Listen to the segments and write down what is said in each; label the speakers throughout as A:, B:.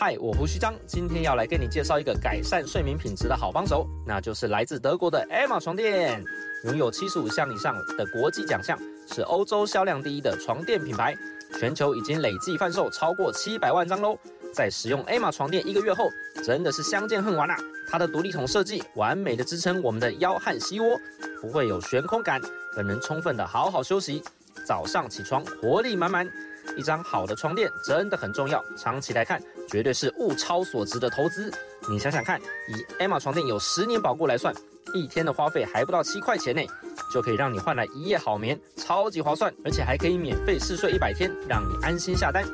A: 嗨，我胡须张，今天要来跟你介绍一个改善睡眠品质的好帮手，那就是来自德国的 Emma 床垫，拥有七十五项以上的国际奖项，是欧洲销量第一的床垫品牌，全球已经累计贩售超过七百万张喽。在使用 Emma 床垫一个月后，真的是相见恨晚啊！它的独立筒设计完美的支撑我们的腰和膝窝，不会有悬空感，更能充分的好好休息，早上起床活力满满。一张好的床垫真的很重要，长期来看绝对是物超所值的投资。你想想看，以 Emma 床垫有十年保固来算，一天的花费还不到七块钱呢，就可以让你换来一夜好眠，超级划算，而且还可以免费试睡一百天，让你安心下单。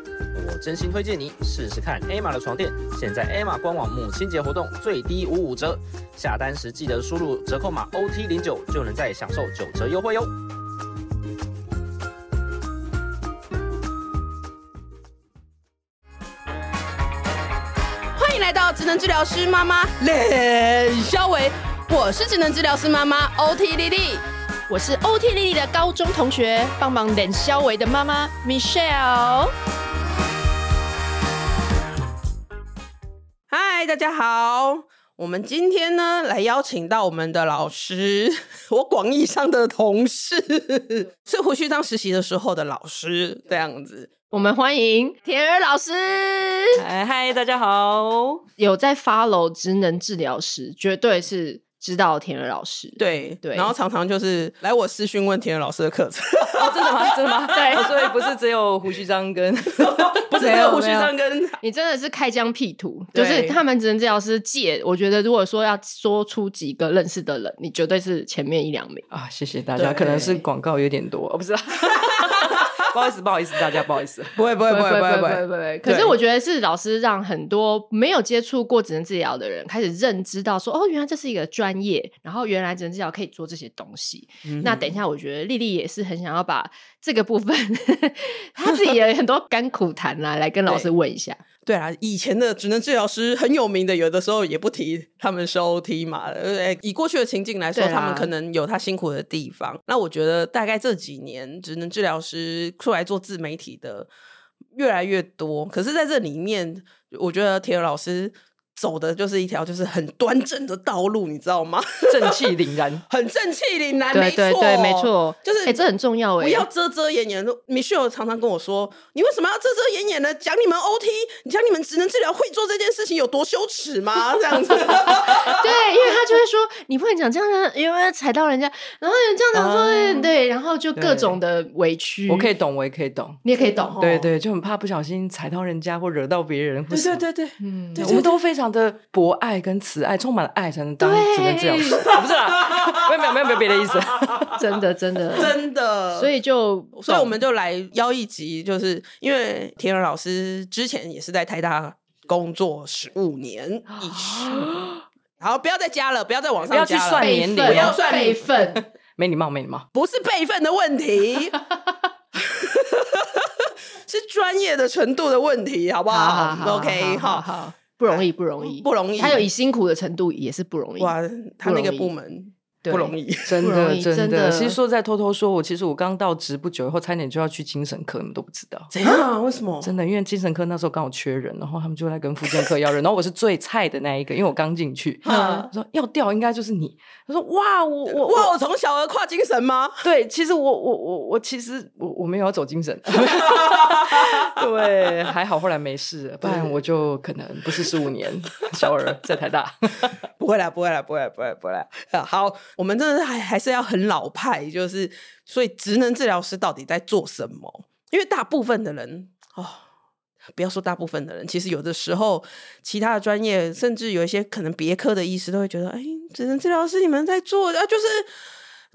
A: 我真心推荐你试试看 Emma 的床垫，现在 Emma 官网母亲节活动最低五五折，下单时记得输入折扣码 OT 零九，就能再享受九折优惠
B: 哟。职能治疗师妈妈冷肖维，我是职能治疗师妈妈 OT 丽丽，
C: 我是 OT 丽丽的高中同学，帮忙冷肖维的妈妈 Michelle。
B: 嗨，大家好，我们今天呢来邀请到我们的老师，我广义上的同事，是胡须张实习的时候的老师，这样子。
C: 我们欢迎田儿老师。
D: 嗨嗨，大家好！
C: 有在 follow 职能治疗师，绝对是知道田儿老师。
B: 对对，然后常常就是来我私讯问田儿老师的课程。
D: 哦，真的吗？真的吗？对，所以不是只有胡须张跟，
B: 不是只有胡须张跟。
C: 你真的是开疆辟土，就是他们职能治疗师界，我觉得如果说要说出几个认识的人，你绝对是前面一两名
D: 啊！谢谢大家，可能是广告有点多，我不知道。不好意思，不好意思，大家不好意思，
B: 不会，不会，不会，不会，不会，
C: 不会。可是我觉得是老师让很多没有接触过职能治疗的人开始认知到说，哦，原来这是一个专业，然后原来职能治疗可以做这些东西。嗯、那等一下，我觉得丽丽也是很想要把这个部分，她自己也很多甘苦谈啦来跟老师问一下。
B: 对啊，以前的职能治疗师很有名的，有的时候也不提他们收 OT 嘛。呃，以过去的情境来说，他们可能有他辛苦的地方。那我觉得大概这几年职能治疗师出来做自媒体的越来越多，可是在这里面，我觉得铁儿老师。走的就是一条就是很端正的道路，你知道吗？
D: 正气凛然，
B: 很正气凛然，
C: 对对对，没错，
B: 就是
C: 哎、欸，这很重要哎，
B: 不要遮遮掩掩。Michelle 常常跟我说，你为什么要遮遮掩掩的讲你们 OT，你讲你们职能治疗会做这件事情有多羞耻吗？这样子，对，
C: 因为他就会说你不能讲这样的，因为踩到人家，然后你这样子说、嗯，对，然后就各种的委屈。
D: 我可以懂，我也可以懂，
C: 你也可以懂，
D: 对对，就很怕不小心踩到人家或惹到别人，
B: 对对对对，
D: 嗯，对，我们都非常。的博爱跟慈爱，充满了爱才能当只能治疗师。不是啦，没有没有没有没有别的意思，
C: 真的真的
B: 真的。所以就所以我们就来邀一集，就是因为田儿老师之前也是在台大工作十五年以上。好，不要再加了，不要再往上加了，
D: 不要去算年龄，
C: 不要算辈分，
D: 没礼貌没礼貌，
B: 不是辈分的问题。是专业的程度的问题，好不好，好，好，好？OK，好好。
C: 不容易，不容易，
B: 不容易。
C: 他有以辛苦的程度也是不容易。
B: 哇，他那个部门。不容易，
D: 真的真的。其实说在偷偷说，我其实我刚到职不久以后，差点就要去精神科，你们都不知道。
B: 怎样？为什么？
D: 真的，因为精神科那时候刚好缺人，然后他们就来跟复健科要人，然后我是最菜的那一个，因为我刚进去。他说要调应该就是你。他说哇，我我
B: 哇，我从小儿跨精神吗？
D: 对，其实我我我我其实我我没有要走精神。对，还好后来没事，不然我就可能不是十五年小儿在台大。
B: 不会啦，不会啦，不会，不会，不会啦。好，我们真的还还是要很老派，就是所以职能治疗师到底在做什么？因为大部分的人哦，不要说大部分的人，其实有的时候其他的专业，甚至有一些可能别科的医师都会觉得，哎，职能治疗师你们在做啊就是。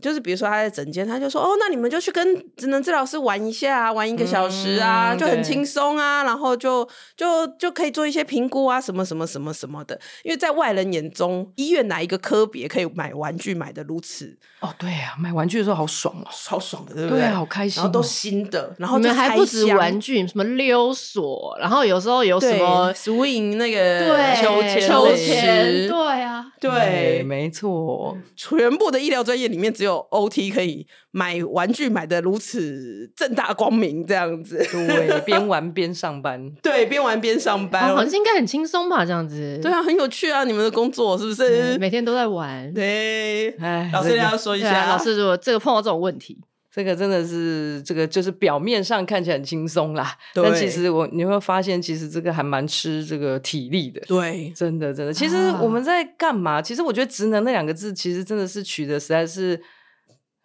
B: 就是比如说他在诊间，他就说哦，那你们就去跟职能治疗师玩一下，啊玩一个小时啊，嗯、就很轻松啊，然后就就就可以做一些评估啊，什么什么什么什么的。因为在外人眼中，医院哪一个科别可以买玩具买的如此？
D: 哦，对呀、啊，买玩具的时候好爽哦，
B: 超爽的，对不对？
D: 对啊，好开心、哦，
B: 然后都新的，然后
C: 你们还不止玩具，什么溜索，然后有时候有什么
B: swing 那个秋千，
C: 秋千，对啊，
B: 对，
D: 没错，
B: 全部的医疗专业里面只有。有 OT 可以买玩具买的如此正大光明这样子。
D: 对，边玩边上班，
B: 对，边玩边上班，
C: 哦、好像应该很轻松吧？这样子，
B: 对啊，很有趣啊！你们的工作是不是？
C: 每天都在玩。
B: 对，哎，老师你要说一下，
C: 啊、老师如果这个碰到这种问题。
D: 这个真的是，这个就是表面上看起来很轻松啦，但其实我你会发现，其实这个还蛮吃这个体力的。
B: 对，
D: 真的真的。其实我们在干嘛？啊、其实我觉得“职能”那两个字，其实真的是取的实在是。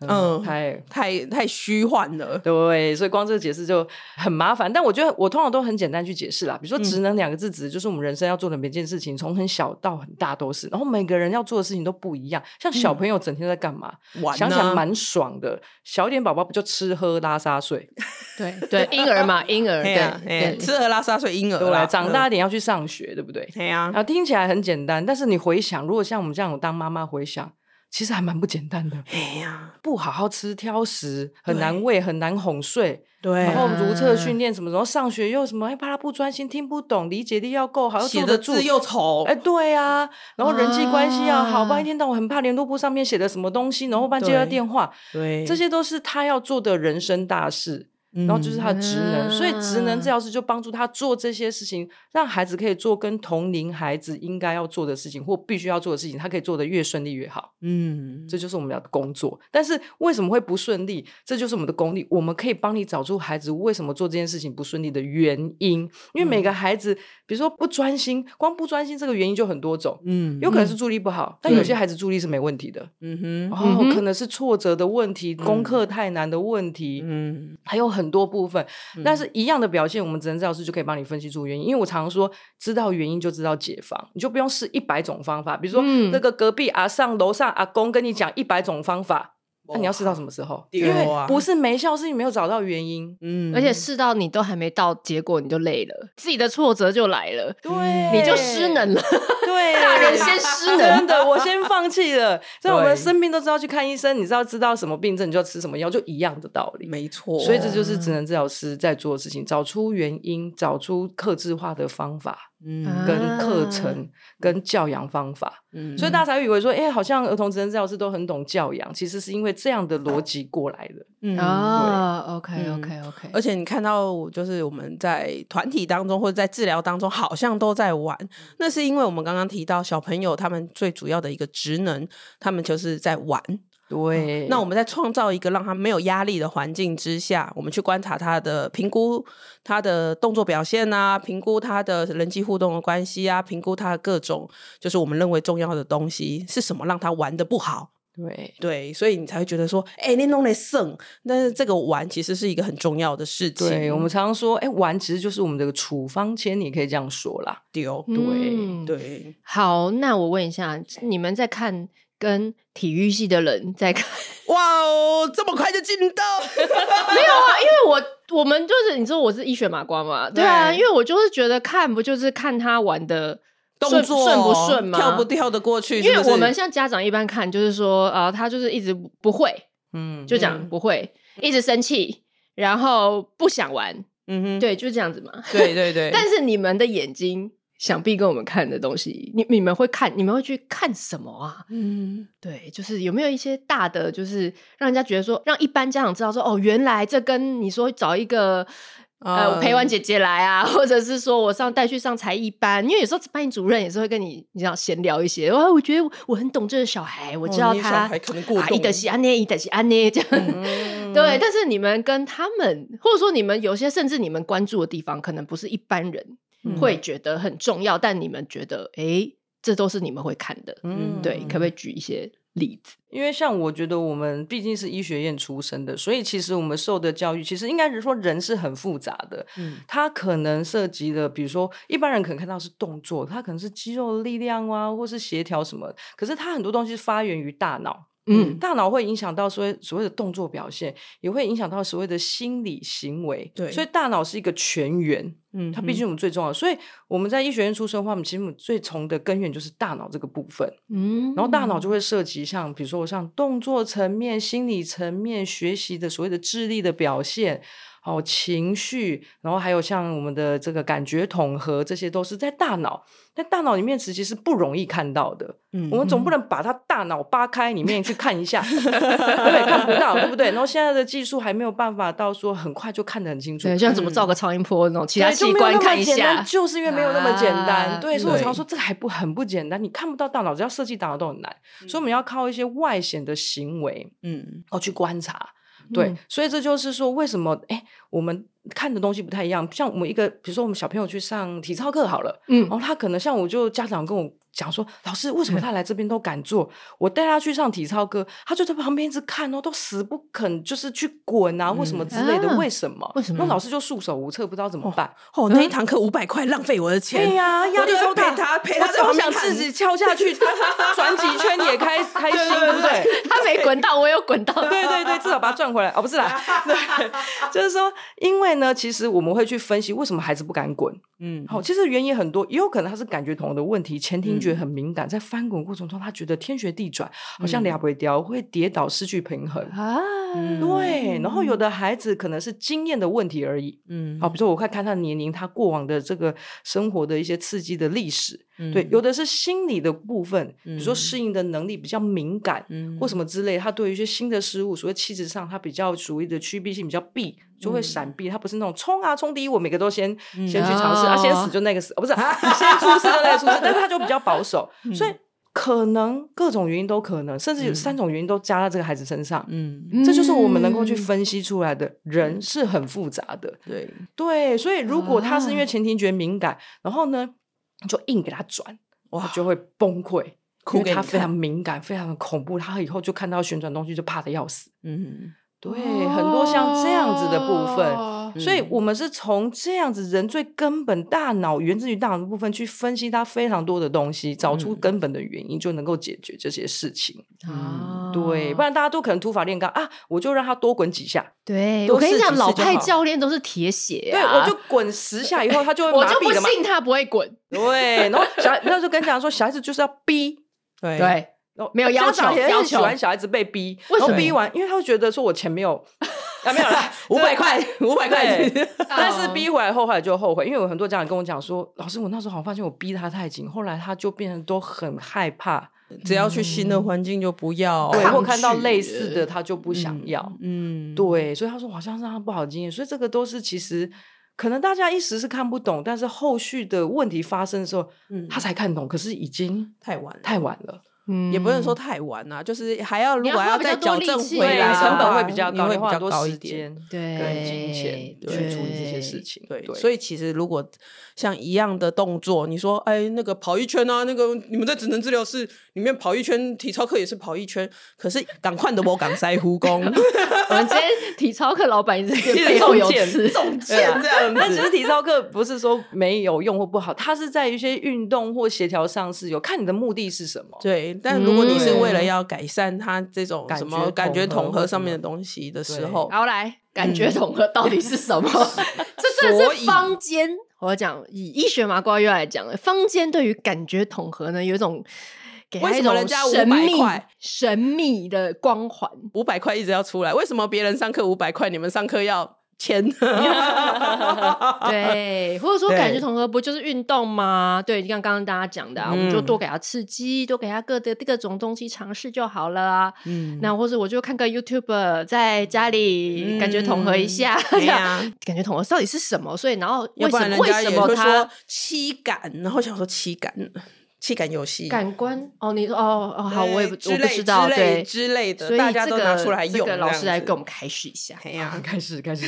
D: 嗯，太
B: 太太虚幻了，
D: 对，所以光这个解释就很麻烦。但我觉得我通常都很简单去解释啦，比如说“职能”两个字，指的就是我们人生要做的每件事情，从很小到很大都是。然后每个人要做的事情都不一样。像小朋友整天在干嘛？玩，想想蛮爽的。小一点宝宝不就吃喝拉撒睡？
C: 对对，婴儿嘛，婴儿对，
B: 吃喝拉撒睡婴儿。
D: 对，长大一点要去上学，对不对？
B: 对呀。
D: 然后听起来很简单，但是你回想，如果像我们这样当妈妈回想。其实还蛮不简单的。
B: 哎呀，
D: 不好好吃，挑食，很难喂，很难哄睡。
B: 对，
D: 然后如厕训练什么，然后上学又什么，哎，怕他不专心，听不懂，理解力要够好，
B: 写的字又丑。
D: 哎，对呀。然后人际关系要好，不然一天到晚很怕联络簿上面写的什么东西，然后不然接到电话。
B: 对，
D: 这些都是他要做的人生大事。然后就是他的职能，嗯、所以职能治疗师就帮助他做这些事情，让孩子可以做跟同龄孩子应该要做的事情或必须要做的事情，他可以做的越顺利越好。嗯，这就是我们要的工作。但是为什么会不顺利？这就是我们的功力，我们可以帮你找出孩子为什么做这件事情不顺利的原因。因为每个孩子，比如说不专心，光不专心这个原因就很多种。嗯，有可能是注意力不好，嗯、但有些孩子注意力是没问题的。嗯哼，哦，可能是挫折的问题，嗯、功课太难的问题。嗯，还有很。很多部分，但是一样的表现，我们职能治疗师就可以帮你分析出原因。因为我常常说，知道原因就知道解方，你就不用试一百种方法。比如说，嗯、那个隔壁阿上楼上阿公跟你讲一百种方法。那你要试到什么时候？因为不是没效，是你没有找到原因。嗯，
C: 而且试到你都还没到结果，你就累了，自己的挫折就来了，
D: 对，
C: 你就失能了。
D: 对，
C: 大人先失能，
D: 真的，我先放弃了。所以我们生病都知道去看医生，你知道知道什么病症，你就要吃什么药，就一样的道理。
B: 没错，
D: 所以这就是职能治疗师在做的事情，找出原因，找出克制化的方法。嗯，跟课程、跟教养方法，嗯，所以大家才会以为说，哎，好像儿童职能治疗师都很懂教养，其实是因为这样的逻辑过来的。
C: 嗯啊，OK，OK，OK。
B: 而且你看到，就是我们在团体当中或者在治疗当中，好像都在玩，那是因为我们刚刚提到小朋友他们最主要的一个职能，他们就是在玩。
D: 对，
B: 那我们在创造一个让他没有压力的环境之下，我们去观察他的评估，他的动作表现啊，评估他的人际互动的关系啊，评估他的各种就是我们认为重要的东西是什么，让他玩的不好。
D: 对
B: 对，所以你才会觉得说，哎、欸，你弄得胜，但是这个玩其实是一个很重要的事情。
D: 对，我们常常说，哎、欸，玩其实就是我们这个处方签，你可以这样说啦。
B: 对对、
C: 嗯、
B: 对。
C: 好，那我问一下，你们在看？跟体育系的人在看，
B: 哇哦，这么快就进到？
C: 没有啊，因为我我们就是你说我是医学麻瓜嘛，对啊，因为我就是觉得看不就是看他玩的动作顺不顺嘛，
B: 跳不跳得过去？
C: 因为我们像家长一般看，就是说啊，他就是一直不会，嗯，就讲不会，一直生气，然后不想玩，嗯哼，对，就是这样子嘛，
B: 对对对。
C: 但是你们的眼睛。想必跟我们看的东西，你你们会看，你们会去看什么啊？嗯，对，就是有没有一些大的，就是让人家觉得说，让一般家长知道说，哦，原来这跟你说找一个呃陪玩姐姐来啊，或者是说我上带去上才艺班，因为有时候班主任也是会跟你你这样闲聊一些，哇，我觉得我很懂这个小孩，我知道他
B: 可能过动，
C: 一德西安内，一德西安内这样，嗯、对。但是你们跟他们，或者说你们有些甚至你们关注的地方，可能不是一般人。会觉得很重要，但你们觉得，哎，这都是你们会看的，嗯，对，可不可以举一些例子？
D: 因为像我觉得我们毕竟是医学院出身的，所以其实我们受的教育，其实应该是说人是很复杂的，嗯，它可能涉及的，比如说一般人可能看到是动作，它可能是肌肉的力量啊，或是协调什么，可是它很多东西是发源于大脑。嗯，大脑会影响到所谓所谓的动作表现，也会影响到所谓的心理行为。对，所以大脑是一个全员，嗯，它毕竟我们最重要。所以我们在医学院出生的话，我们其实我们最从的根源就是大脑这个部分。嗯，然后大脑就会涉及像比如说像动作层面、心理层面、学习的所谓的智力的表现。哦情绪，然后还有像我们的这个感觉统合，这些都是在大脑。在大脑里面其实是不容易看到的。嗯，我们总不能把它大脑扒开里面去看一下，对，看不到，对不对？然后现在的技术还没有办法到说很快就看得很清楚。
C: 对，像怎么照个超音波那种其他器官看一下，
D: 就是因为没有那么简单。对，所以我常说这个还不很不简单，你看不到大脑，只要设计大脑都很难。所以我们要靠一些外显的行为，嗯，哦，去观察。对，所以这就是说，为什么哎，我们看的东西不太一样。像我们一个，比如说我们小朋友去上体操课好了，嗯，然后他可能像我就家长跟我。讲说，老师为什么他来这边都敢做？我带他去上体操课，他就在旁边一直看哦，都死不肯，就是去滚啊或什么之类的。为什么？为什么？那老师就束手无策，不知道怎么办。
B: 哦，那一堂课五百块，浪费我的钱。
D: 对呀，压力超大。陪他陪他，我想自己敲下去，转几圈也开 开心，对不对？
C: 他没滚到，我有滚到。
D: 对对对，至少把他转回来。哦，不是啦，对，就是说，因为呢，其实我们会去分析为什么孩子不敢滚。嗯，好，其实原因很多，也有可能他是感觉统合的问题，前庭觉很敏感，在翻滚过程中，他觉得天旋地转，好像俩不掉，会跌倒，失去平衡啊。对，然后有的孩子可能是经验的问题而已。嗯，好，比如说我快看他的年龄，他过往的这个生活的一些刺激的历史。对，有。的是心理的部分，比如说适。应的能力比较敏感，或什。么之类，他对于一些新的事物，所谓气质上，他比较属于的趋避性比较避，就会闪避。他不是那种冲啊冲第一，我每个都先先去。尝试，啊先死就那个死，哦不是，先出事就那个出事，但是他就比较保守，所以可能各种原因都可能，甚至有三种原因都加在这个孩子身上。嗯，这就是我们能够去分析出来的，人是很复杂的。对。对，所以如果他是因为前庭觉敏感，然后呢？就硬给他转，哇，就会崩溃，因为他非常敏感，非常的恐怖。他以后就看到旋转东西就怕的要死。嗯，对，很多像这样子的部分，所以我们是从这样子人最根本大脑源自于大脑的部分去分析他非常多的东西，找出根本的原因，就能够解决这些事情。啊，对，不然大家都可能土法炼钢啊，我就让他多滚几下。
C: 对，我跟你讲，老派教练都是铁血。
D: 对，我就滚十下以后，他就会 麻痹了。
C: 我就不信他不会滚。
D: 对，然后小孩那时候跟家长说，小孩子就是要逼，
C: 对对，没有要求，要求喜
D: 欢小孩子被逼，然后逼完，因为他会觉得说我钱没有啊，没有啦 五百块，五百块，但是逼回来后，后来就后悔，因为有很多家长跟我讲说，老师，我那时候好像发现我逼他太紧，后来他就变成都很害怕。
B: 只要去新的环境就不要，
D: 对，或看到类似的他就不想要，嗯，对，所以他说好像是他不好经验，所以这个都是其实可能大家一时是看不懂，但是后续的问题发生的时候，嗯，他才看懂，可是已经
B: 太晚
D: 太晚了。
B: 嗯，也不能说太晚啊，就是还要如果要再矫正回来，
D: 成本会比较高，
B: 会比较高一点，
C: 对，
D: 跟金钱去处理这些事情。对，
B: 所以其实如果像一样的动作，你说，哎，那个跑一圈啊，那个你们在职能治疗室里面跑一圈，体操课也是跑一圈，可是赶快的我赶塞护工。
C: 我们今天体操课老板一直背后有词，
B: 中箭这样子。
D: 但其实体操课不是说没有用或不好，它是在一些运动或协调上是有看你的目的是什么。对。
B: 但如果你是为了要改善他这种什么感觉统合上面的东西的时候，
C: 然后来感觉统合到底是什么？这这是坊间，我要讲以医学麻瓜又来讲了。坊间对于感觉统合呢，有一种给他一种神秘神秘的光环，
B: 五百块一直要出来。为什么别人上课五百块，你们上课要？钱，
C: 对，或者说感觉统合不就是运动吗？对，就像刚刚大家讲的，啊，我们就多给他刺激，多给他各的各种东西尝试就好了啊。嗯，那或者我就看个 YouTube，在家里感觉统合一下，对呀，感觉统合到底是什么？所以然后为什么为什么他
B: 七感？然后想说七感。气感游戏，
C: 感官哦，你说哦哦好，我也不我不知道，对
B: 之类的，
C: 所以
B: 大家都拿出来用。
C: 老师来给我们开始一下，
D: 哎呀，开 始开始。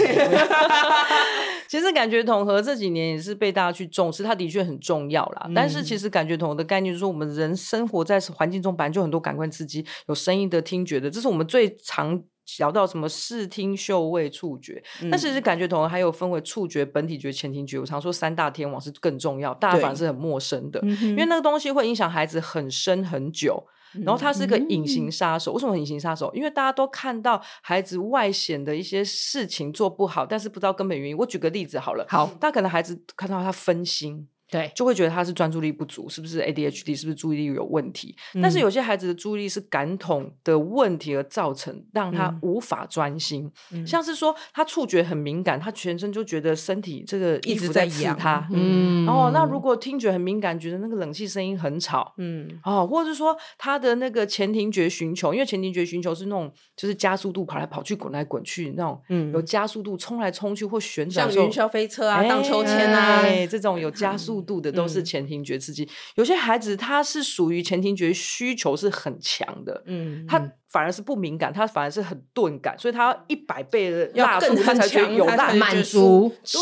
D: 其实感觉统合这几年也是被大家去重视，它的确很重要啦。但是其实感觉统合的概念就是说，我们人生活在环境中，本来就很多感官刺激，有声音的、听觉的，这是我们最常。聊到什么视听嗅味触觉，那其实感觉统合还有分为触觉、本体觉、前庭觉。我常说三大天王是更重要，大家反而是很陌生的，因为那个东西会影响孩子很深很久。然后它是个隐形杀手，为什么隐形杀手？因为大家都看到孩子外显的一些事情做不好，但是不知道根本原因。我举个例子好了，好，大家可能孩子看到他分心。
C: 对，
D: 就会觉得他是专注力不足，是不是 ADHD，是不是注意力有问题？嗯、但是有些孩子的注意力是感统的问题而造成，让他无法专心。嗯、像是说他触觉很敏感，他全身就觉得身体这个一直在刺他。嗯，哦，那如果听觉很敏感，觉得那个冷气声音很吵。嗯，哦，或者是说他的那个前庭觉寻求，因为前庭觉寻求是那种就是加速度跑来跑去、滚来滚去那种，嗯，有加速度冲来冲去或旋转，
B: 像云霄飞车啊、荡秋千啊，
D: 这种有加速度的都是前庭觉刺激。有些孩子他是属于前庭觉需求是很强的，嗯，他。反而是不敏感，他反而是很钝感，所以他要一百倍的辣度，他才觉得有辣，
C: 满足、舒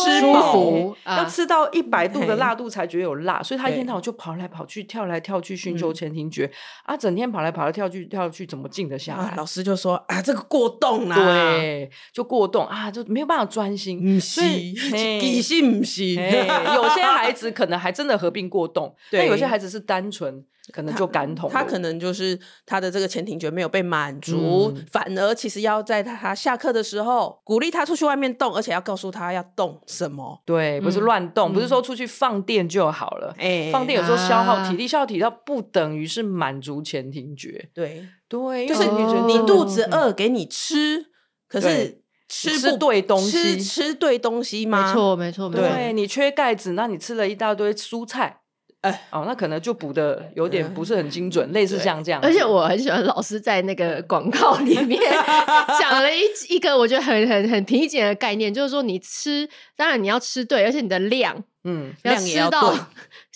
C: 服，
D: 要吃到一百度的辣度才觉得有辣，所以他一天到晚就跑来跑去、跳来跳去寻求前庭觉啊，整天跑来跑来跳去跳去，怎么静得下来？
B: 老师就说啊，这个过动啦，
D: 对，就过动啊，就没有办法专心，
B: 所以底性不行。
D: 有些孩子可能还真的合并过动，但有些孩子是单纯。可能就感统，
B: 他可能就是他的这个前庭觉没有被满足，嗯、反而其实要在他下课的时候鼓励他出去外面动，而且要告诉他要动什么。
D: 对，不是乱动，嗯、不是说出去放电就好了。哎、嗯，放电有时候消耗体力，啊、消耗体力不等于是满足前庭觉。
B: 对
D: 对，
B: 就是你肚子饿给你吃，嗯、可是吃不
D: 吃对东西，
B: 吃，吃对东西吗？
C: 没错，没错，没错。
D: 对，你缺钙质，那你吃了一大堆蔬菜。哎，哦，那可能就补的有点不是很精准，类似像这样。
C: 而且我很喜欢老师在那个广告里面 讲了一一个我觉得很很很平易近人的概念，就是说你吃，当然你要吃对，而且你的量。嗯，要吃到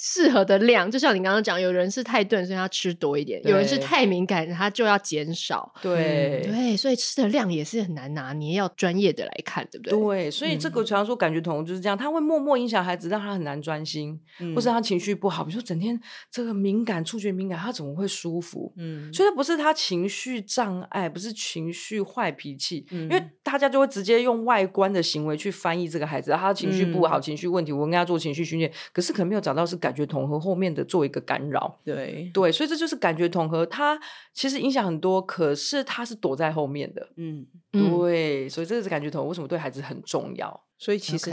C: 适合的量，就像你刚刚讲，有人是太钝，所以他吃多一点；有人是太敏感，他就要减少。
D: 对
C: 对，所以吃的量也是很难拿，你要专业的来看，对不对？
D: 对，所以这个常说感觉统合就是这样，他会默默影响孩子，让他很难专心，或是他情绪不好，比如说整天这个敏感、触觉敏感，他怎么会舒服？嗯，所以不是他情绪障碍，不是情绪坏脾气，因为大家就会直接用外观的行为去翻译这个孩子，他情绪不好、情绪问题，我跟他做。情绪训练，可是可能没有找到是感觉统合后面的做一个干扰，
B: 对。
D: 对，所以这就是感觉统合，它其实影响很多，可是它是躲在后面的，嗯，对，所以这个是感觉统合为什么对孩子很重要？
B: 所以其实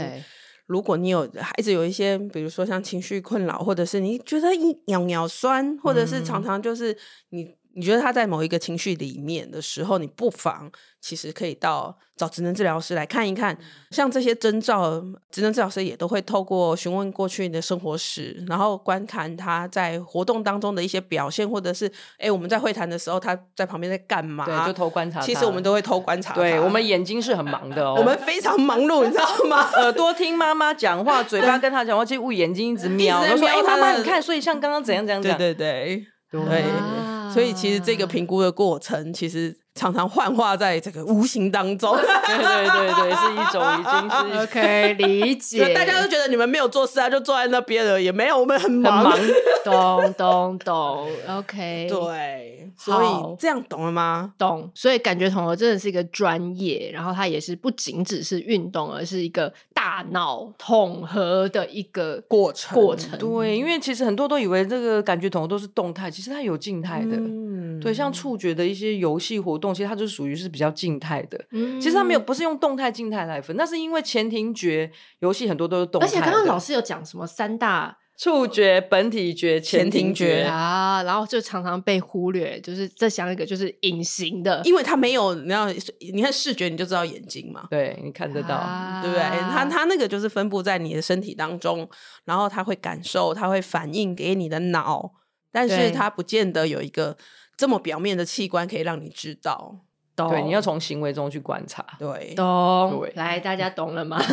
B: 如果你有孩子有一些，比如说像情绪困扰，或者是你觉得你尿尿酸，或者是常常就是你。你觉得他在某一个情绪里面的时候，你不妨其实可以到找职能治疗师来看一看，像这些征兆，职能治疗师也都会透过询问过去你的生活史，然后观看他在活动当中的一些表现，或者是哎，我们在会谈的时候他在旁边在干嘛？
D: 对，就偷观察。
B: 其实我们都会偷观察。
D: 对，我们眼睛是很 忙的哦，
B: 我们非常忙碌，你知道吗？
D: 耳朵听妈妈讲话，嘴巴跟他讲话，其实我眼睛一直 瞄，就说哎，妈妈你看，所以像刚刚怎样怎样怎样。
B: 对对对对。所以其实这个评估的过程，其实常常幻化在这个无形当中。对
D: 对对对，是一种已经是
C: OK 理解。
B: 大家都觉得你们没有做事啊，就坐在那边了，也没有，我们很忙。
C: 很忙懂懂懂，OK。
B: 对，所以这样懂了吗？
C: 懂。所以感觉统合真的是一个专业，然后它也是不仅只是运动，而是一个大脑统合的一个过程。过程。
D: 对，因为其实很多都以为这个感觉统合都是动态，其实它有静态的。嗯。对，像触觉的一些游戏活动，其实它就属于是比较静态的。嗯。其实它没有，不是用动态、静态来分，那是因为前庭觉游戏很多都是动态。而
C: 且刚刚老师有讲什么三大。
D: 触觉、本体觉、前庭觉
C: 啊，然后就常常被忽略，就是再想一个，就是隐形的，
B: 因为它没有，你要你看视觉，你就知道眼睛嘛，
D: 对，你看得到，
B: 啊、对不对？它它那个就是分布在你的身体当中，然后它会感受，它会反应给你的脑，但是它不见得有一个这么表面的器官可以让你知道。
D: 懂对，你要从行为中去观察。
B: 对，
C: 懂。
D: 对
C: 来，大家懂了吗？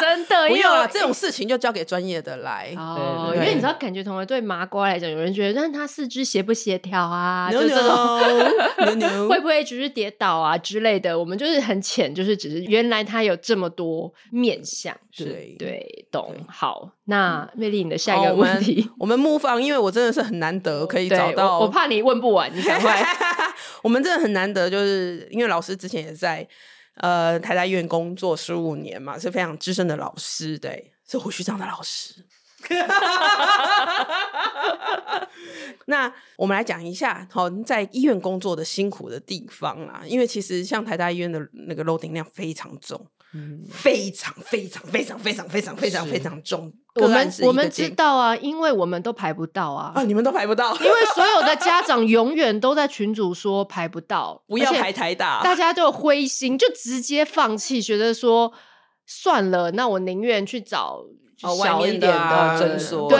C: 真的，
B: 不用了，这种事情就交给专业的来。
C: 哦，因为你知道，感觉同学对麻瓜来讲，有人觉得，但他四肢协不协调啊？No, 就这种 no, no. 会不会只是跌倒啊之类的？我们就是很浅，就是只是原来他有这么多面相。对对，懂。好，那魅力，你的下一个问题，
B: 我们 move on，因为我真的是很难得可以找到，
C: 我，我怕你问不完，你赶快。
B: 我们真的很难得，就是因为老师之前也在呃台大医院工作十五年嘛，是非常资深的老师，对，是胡须章的老师。那我们来讲一下，好，在医院工作的辛苦的地方啊，因为其实像台大医院的那个 loading 量非常重，非常非常非常非常非常非常非常重。
C: 我
B: 们
C: 我们知道啊，因为我们都排不到啊，
B: 啊，你们都排不到，
C: 因为所有的家长永远都在群主说排不到，
B: 不要排太大，
C: 大家就灰心，就直接放弃，觉得说算了，那我宁愿去找。小一点的
D: 诊所，
C: 对，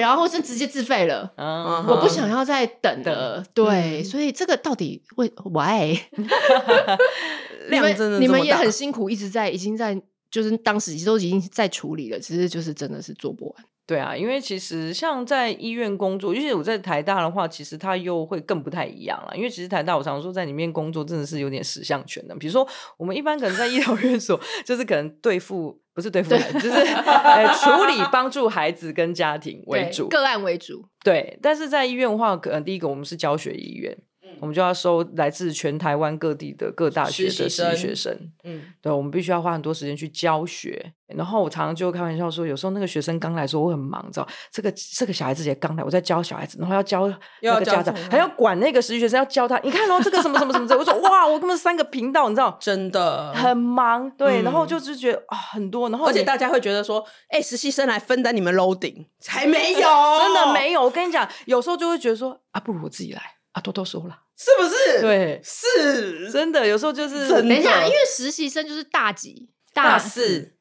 C: 然后是直接自费了。我不想要再等了。对，所以这个到底为 why？
B: 量真的，
C: 你们也很辛苦，一直在，已经在，就是当时都已经在处理了，其实就是真的是做不完。
D: 对啊，因为其实像在医院工作，尤其我在台大的话，其实它又会更不太一样了。因为其实台大，我常说在里面工作真的是有点十项全能。比如说，我们一般可能在医疗院所，就是可能对付不是对付人，就是呃处理帮助孩子跟家庭为主，
C: 个案为主。
D: 对，但是在医院的话，可能第一个我们是教学医院。我们就要收来自全台湾各地的各大学的实习学生，嗯，对，我们必须要花很多时间去教学。然后我常常就开玩笑说，有时候那个学生刚来说我很忙，知道这个这个小孩子也刚来，我在教小孩子，然后要教那个家长，还要管那个实习学生，要教他。你看哦，这个什么什么什么，我说 哇，我根本三个频道，你知道，
B: 真的
D: 很忙。对，然后就是觉得啊，很多，然后
B: 而且大家会觉得说，哎，实习生来分担你们 loading，才没有，
D: 真的没有。我跟你讲，有时候就会觉得说，啊，不如我自己来，啊，多多说了。
B: 是不是？
D: 对，
B: 是
D: 真的。有时候就是
C: 等一下，因为实习生就是大几、
B: 大四。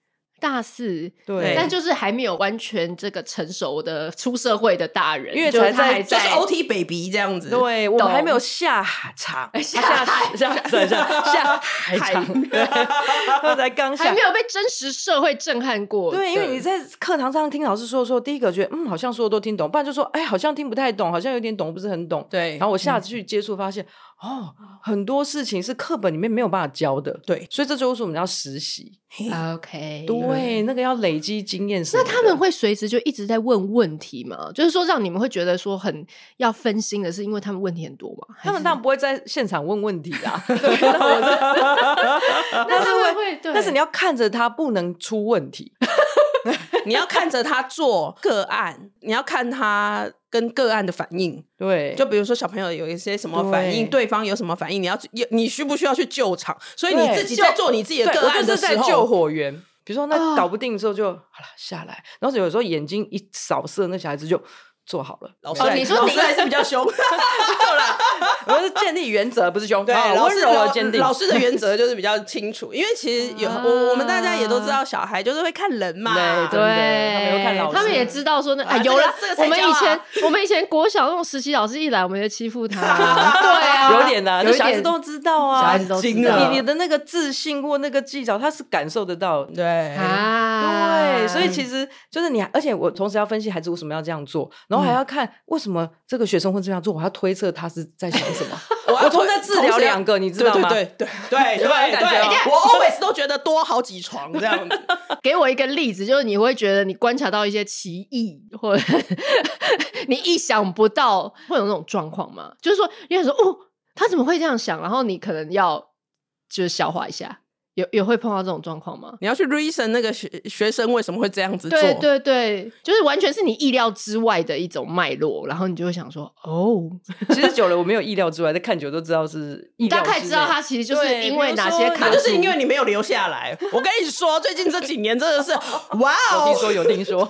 C: 大四，
D: 对，
C: 但就是还没有完全这个成熟的出社会的大人，
D: 因为才在
B: 就是 OT baby 这样子，
D: 对，我们还没有下海场，下海下下下海场，他 才刚下，
C: 还没有被真实社会震撼过。
D: 对，因为你在课堂上听老师说的时候，第一个觉得嗯，好像说的都听懂，不然就说哎，好像听不太懂，好像有点懂，不是很懂。
B: 对，
D: 然后我下次去接触，发现哦，很多事情是课本里面没有办法教的。对，所以这就是我们要实习。
C: OK，
D: 对，那个要累积经验。
C: 那他们会随时就一直在问问题吗？就是说，让你们会觉得说很要分心的是，因为他们问题很多嘛？
D: 他们当然不会在现场问问题啊。
C: 但是会，
D: 但是你要看着他，不能出问题。
B: 你要看着他做个案，你要看他跟个案的反应。
D: 对，
B: 就比如说小朋友有一些什么反应，对方有什么反应，你要你需不需要去救场？所以你自己在做你自己的个案的时候，
D: 在救火员。比如说那搞不定之后就好了，下来。然后有时候眼睛一扫射，那小孩子就。做好了，
B: 老师，你说你还是比较凶，没有啦，
D: 我是建立原则，不是凶，
B: 对，
D: 温柔而坚定。
B: 老师的原则就是比较清楚，因为其实有我我们大家也都知道，小孩就是会看人嘛，
C: 对，他他们也知道说那哎有了，我们以前我们以前国小那种实习老师一来，我们就欺负他，对 啊，
D: 有点的，小孩子都知道啊，
C: 小孩子都知道，
D: 你你的那个自信或那个技巧，他是感受得到，
B: 对。
D: 啊，对，所以其实就是你，而且我同时要分析孩子为什么要这样做。然后还要看为什么这个学生会这样做，我要推测他是在想什么。我同时在治疗两个，你知道吗？
B: 对对对对对 对，我 always 都觉得多好几床这样子。
C: 给我一个例子，就是你会觉得你观察到一些奇异，或者 你意想不到会有那种状况吗？就是说，你会说哦，他怎么会这样想？然后你可能要就是消化一下。有有会碰到这种状况吗？
B: 你要去 reason 那个学学生为什么会这样子做？
C: 对对对，就是完全是你意料之外的一种脉络，然后你就会想说，哦，
D: 其实久了我没有意料之外，但看久都知道是意料之。
C: 大概知道他其实就是因为哪些卡，
B: 就是因为你没有留下来。我跟你说，最近这几年真的是，哇哦，
D: 有听说有听说，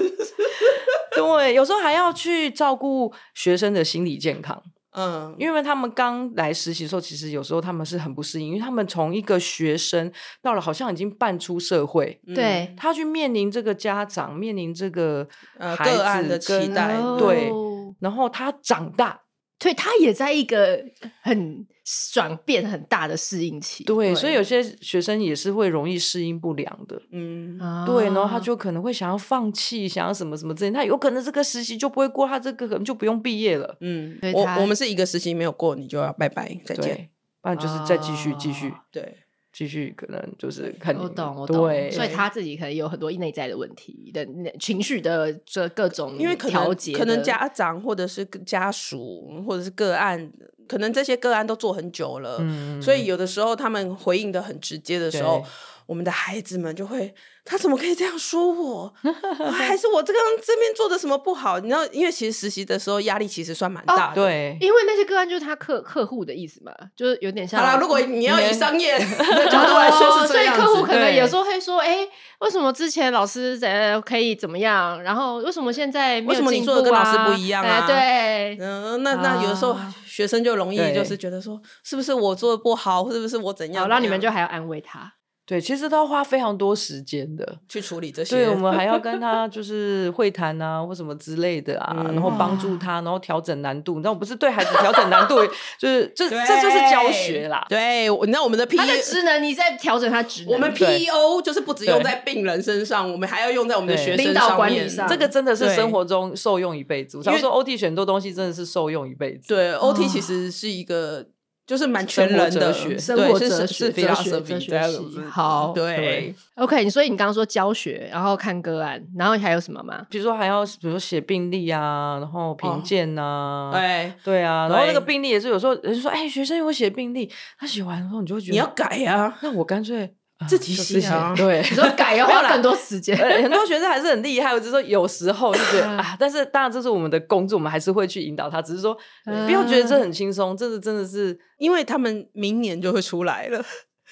D: 对，有时候还要去照顾学生的心理健康。嗯，因为他们刚来实习的时候，其实有时候他们是很不适应，因为他们从一个学生到了好像已经半出社会，
C: 对、嗯、
D: 他去面临这个家长，面临这个孩子
B: 个案的期待，
D: 对，然后他长大。
C: 对他也在一个很转变很大的适应期，
D: 对，对，所以有些学生也是会容易适应不良的，嗯，对，然后他就可能会想要放弃，想要什么什么之类，他有可能这个实习就不会过，他这个可能就不用毕业了，嗯，
B: 我我们是一个实习没有过，你就要拜拜再见，
D: 不然就是再继续继续，
B: 对。
D: 继续可能就是看
C: 我懂我懂，所以他自己可能有很多内在的问题的情绪的这各种，
B: 因为调节，可能家长或者是家属或者是个案，可能这些个案都做很久了，所以有的时候他们回应的很直接的时候，我们的孩子们就会，他怎么可以这样说我？还是我这个这边做的什么不好？你知道，因为其实实习的时候压力其实算蛮大的。
D: 哦、对，
C: 因为那些个案就是他客客户的意思嘛，就是有点像。
B: 好啦，如果你要以商业 的角度来说是这样子，
C: 所以客户可能有时候会说：“哎、欸，为什么之前老师在可以怎么样？然后为什么现在、啊、
B: 为什么你做的跟老师不一样啊？”
C: 对，
B: 嗯，那那有的时候学生就容易就是觉得说，是不是我做的不好，是不是我怎样？
C: 然后你们就还要安慰他。
D: 对，其实都要花非常多时间的
B: 去处理这些。
D: 对，我们还要 跟他就是会谈啊，或什么之类的啊，然后帮助他，然后调整难度。你知道，不是对孩子调整难度，就是 这这就是教学啦。
B: 对，你知道我们的 P
C: 他的职能，你在调整他职能。
B: 我们 PEO 就是不只用在病人身上，我们还要用在我们的学生
C: 领导管理上。
D: 这个真的是生活中受用一辈子。我说 OT 选多东西真的是受用一辈子。
B: 对，OT 其实是一个。就是蛮全人的学，
C: 生活哲学、
B: 哲学、哲学系。好，对
C: ，OK。所以你刚刚说教学，然后看个案，然后还有什么吗？
D: 比如说还要，比如说写病历啊，然后评鉴呐，对对啊。然后那个病历也是有时候人说，哎，学生有写病历，他写完之后你就会觉得
B: 你要改呀，
D: 那我干脆。
B: 自己写啊，
D: 对，
C: 你说改要花很多时间，
D: 很多学生还是很厉害。我只是说有时候就觉得 啊，但是当然这是我们的工作，我们还是会去引导他。只是说不要觉得这很轻松，这是真的是
B: 因为他们明年就会出来了。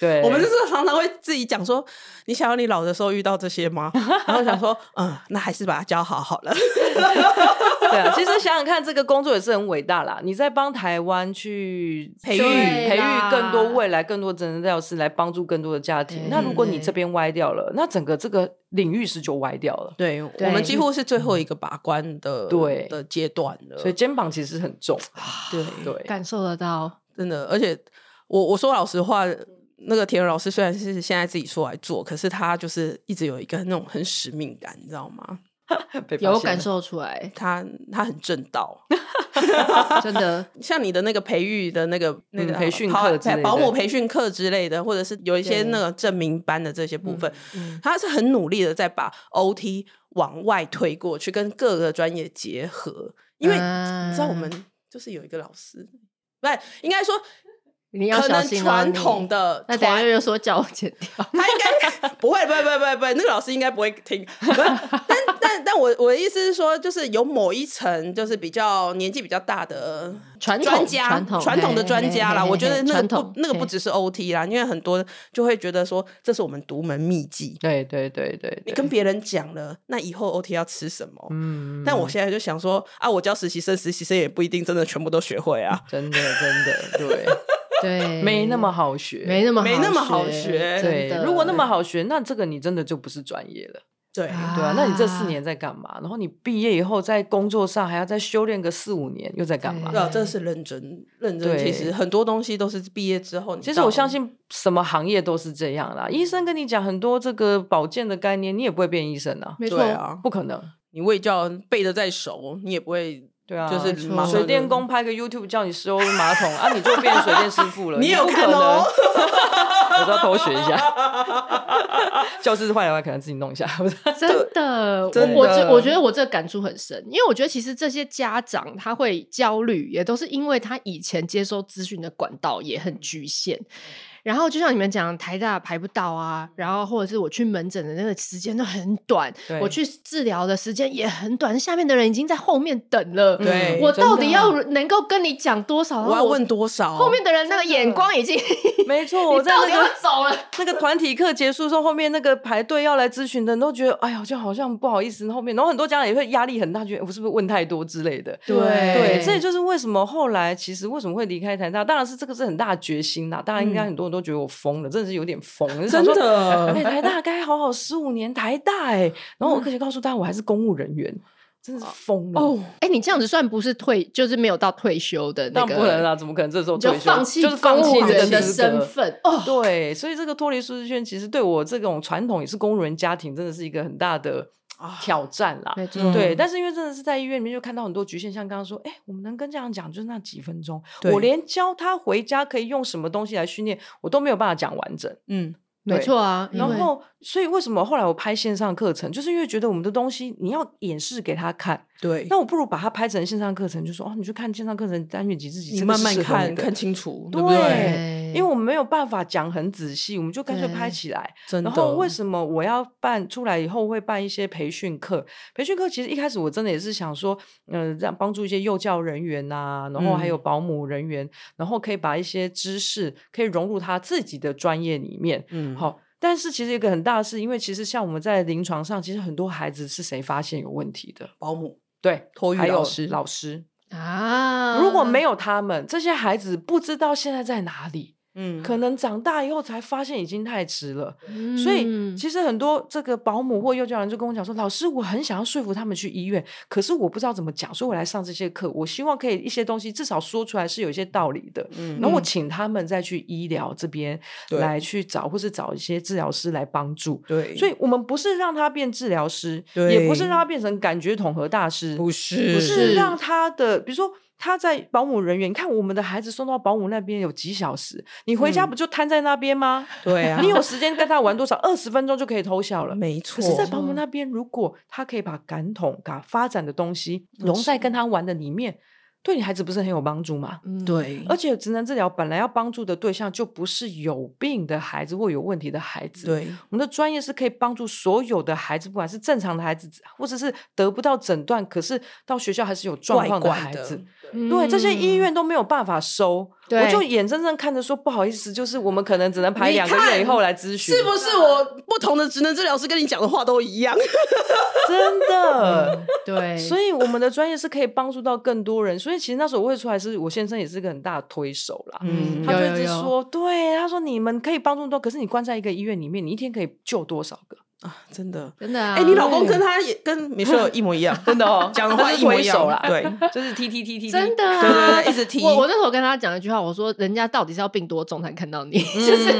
D: 对，
B: 我们就是常常会自己讲说，你想要你老的时候遇到这些吗？然后想说，嗯，那还是把它教好好了。
D: 对啊，其实想想看，这个工作也是很伟大啦。你在帮台湾去培育培育更多未来更多真人治疗师来帮助更多的家庭。那如果你这边歪掉了，那整个这个领域是就歪掉了。
B: 对，我们几乎是最后一个把关的对的阶段了，
D: 所以肩膀其实很重。
B: 对
D: 对，
C: 感受得到，
B: 真的。而且我我说老实话。那个田老师虽然是现在自己出来做，可是他就是一直有一个那种很使命感，你知道吗？
C: 有感受出来，
B: 他他很正道，
C: 真的。
B: 像你的那个培育的那个那个
D: 培训课、
B: 保姆培训课之类的，或者是有一些那个证明班的这些部分，他是很努力的在把 OT 往外推过去，跟各个专业结合。因为你知道，我们就是有一个老师，不是应该说。
C: 你要小心
B: 传统的，
C: 那等下又说叫我剪掉，
B: 他应该不会，不会，不会，不会，不会，那个老师应该不会听。但但但我我的意思是说，就是有某一层，就是比较年纪比较大的传专家，传统的专家啦。我觉得那个不那个不只是 OT 啦，因为很多就会觉得说，这是我们独门秘籍。
D: 对对对对，
B: 你跟别人讲了，那以后 OT 要吃什么？嗯。但我现在就想说啊，我教实习生，实习生也不一定真的全部都学会啊。
D: 真的，真的，对。
C: 对，
D: 没那么好学，
C: 没那么
B: 没那么好学。
D: 对，如果那么好学，那这个你真的就不是专业了。
B: 对，
D: 对啊。那你这四年在干嘛？然后你毕业以后在工作上还要再修炼个四五年，又在干嘛？
B: 对啊，真的是认真认真。其实很多东西都是毕业之后。
D: 其实我相信什么行业都是这样啦。医生跟你讲很多这个保健的概念，你也不会变医生啊。
B: 没错啊，
D: 不可能。
B: 你卫教背的再熟，你也不会。
D: 对啊，
B: 就是
D: 水电工拍个 YouTube 叫你修马桶啊，你就变水电师傅了。
B: 你有可能？
D: 我都要偷学一下。教室坏的话，可能自己弄一下。
C: 真的，我我觉得我这个感触很深，因为我觉得其实这些家长他会焦虑，也都是因为他以前接收资讯的管道也很局限。然后就像你们讲，台大排不到啊，然后或者是我去门诊的那个时间都很短，我去治疗的时间也很短，下面的人已经在后面等了。对，我到底要能够跟你讲多少？
B: 我要问多少？
C: 后面的人那个眼光已经
D: 没错，我在那个
C: 走了。
D: 那个团体课结束之后，后面那个排队要来咨询的人都觉得，哎呀，就好像不好意思。后面，然后很多家长也会压力很大，觉得我是不是问太多之类的。
B: 对
D: 对，这也就是为什么后来其实为什么会离开台大，当然是这个是很大的决心啦。大家应该很多人都觉得我疯了。真的是有点疯，
B: 真的。
D: 哎，台大该好好十五年，台大哎。然后我可以告诉大家，我还是公务人员，真的是疯了。哦，
C: 哎，你这样子算不是退，就是没有到退休的那个。
D: 那不能啊，怎么可能这时候退休？
C: 就放弃，就是放弃人的身份。
D: 哦，对，所以这个脱离舒适圈，其实对我这种传统也是公务员家庭，真的是一个很大的。挑战啦，对，但是因为真的是在医院里面就看到很多局限，像刚刚说，哎，我们能跟家长讲就是那几分钟，我连教他回家可以用什么东西来训练，我都没有办法讲完整。
C: 嗯，没错啊。
D: 然后，所以为什么后来我拍线上课程，就是因为觉得我们的东西你要演示给他看，
B: 对，
D: 那我不如把它拍成线上课程，就说哦，你去看线上课程单元几自己，
B: 你慢慢看看清楚，对不
D: 对？
B: 对？
D: 因为我们没有办法讲很仔细，我们就干脆拍起来。然后为什么我要办出来以后会办一些培训课？培训课其实一开始我真的也是想说，嗯、呃，让帮助一些幼教人员呐、啊，然后还有保姆人员、嗯，然后可以把一些知识可以融入他自己的专业里面。嗯，好。但是其实一个很大的事，因为其实像我们在临床上，其实很多孩子是谁发现有问题的？
B: 保姆。
D: 对，托育老
B: 师，
D: 老师
C: 啊，
D: 如果没有他们，这些孩子不知道现在在哪里。嗯，可能长大以后才发现已经太迟了，嗯，所以其实很多这个保姆或幼教人就跟我讲说：“老师，我很想要说服他们去医院，可是我不知道怎么讲，所以我来上这些课。我希望可以一些东西至少说出来是有一些道理的。嗯，然后我请他们再去医疗这边来去找，或是找一些治疗师来帮助。对，所以我们不是让他变治疗师，也不是让他变成感觉统合大师，
B: 不是，
D: 不是让他的，比如说。他在保姆人员，你看我们的孩子送到保姆那边有几小时，你回家不就瘫在那边吗？
B: 嗯、对啊，
D: 你有时间跟他玩多少？二十分钟就可以偷笑了。
B: 没错。
D: 可是，在保姆那边，如果他可以把感统、把发展的东西融在跟他玩的里面。对你孩子不是很有帮助吗？
B: 嗯，对。
D: 而且职能治疗本来要帮助的对象就不是有病的孩子或有问题的孩子。
B: 对，
D: 我们的专业是可以帮助所有的孩子，不管是正常的孩子，或者是得不到诊断，可是到学校还是有状况的孩子。对，对，这些医院都没有办法收。我就眼睁睁看着说，不好意思，就是我们可能只能排两个月以后来咨询。
B: 是不是我不同的职能治疗师跟你讲的话都一样？
D: 真的，
C: 对。
D: 所以我们的专业是可以帮助到更多人。所以其实那时候我会出来，是我先生也是个很大的推手啦。嗯，他就一直说，对，他说你们可以帮助多，可是你关在一个医院里面，你一天可以救多少个？
B: 啊，真的，
C: 真的啊！
B: 哎、欸，你老公跟他也跟美秀 一模一样，
D: 真的哦，
B: 讲的话一模一样
D: 啦。
B: 对，
D: 就是踢踢踢踢，
C: 真的、啊，
B: 对对对，一直踢。
C: 我我那时候跟他讲一句话，我说：“人家到底是要病多重才看到你？嗯、就是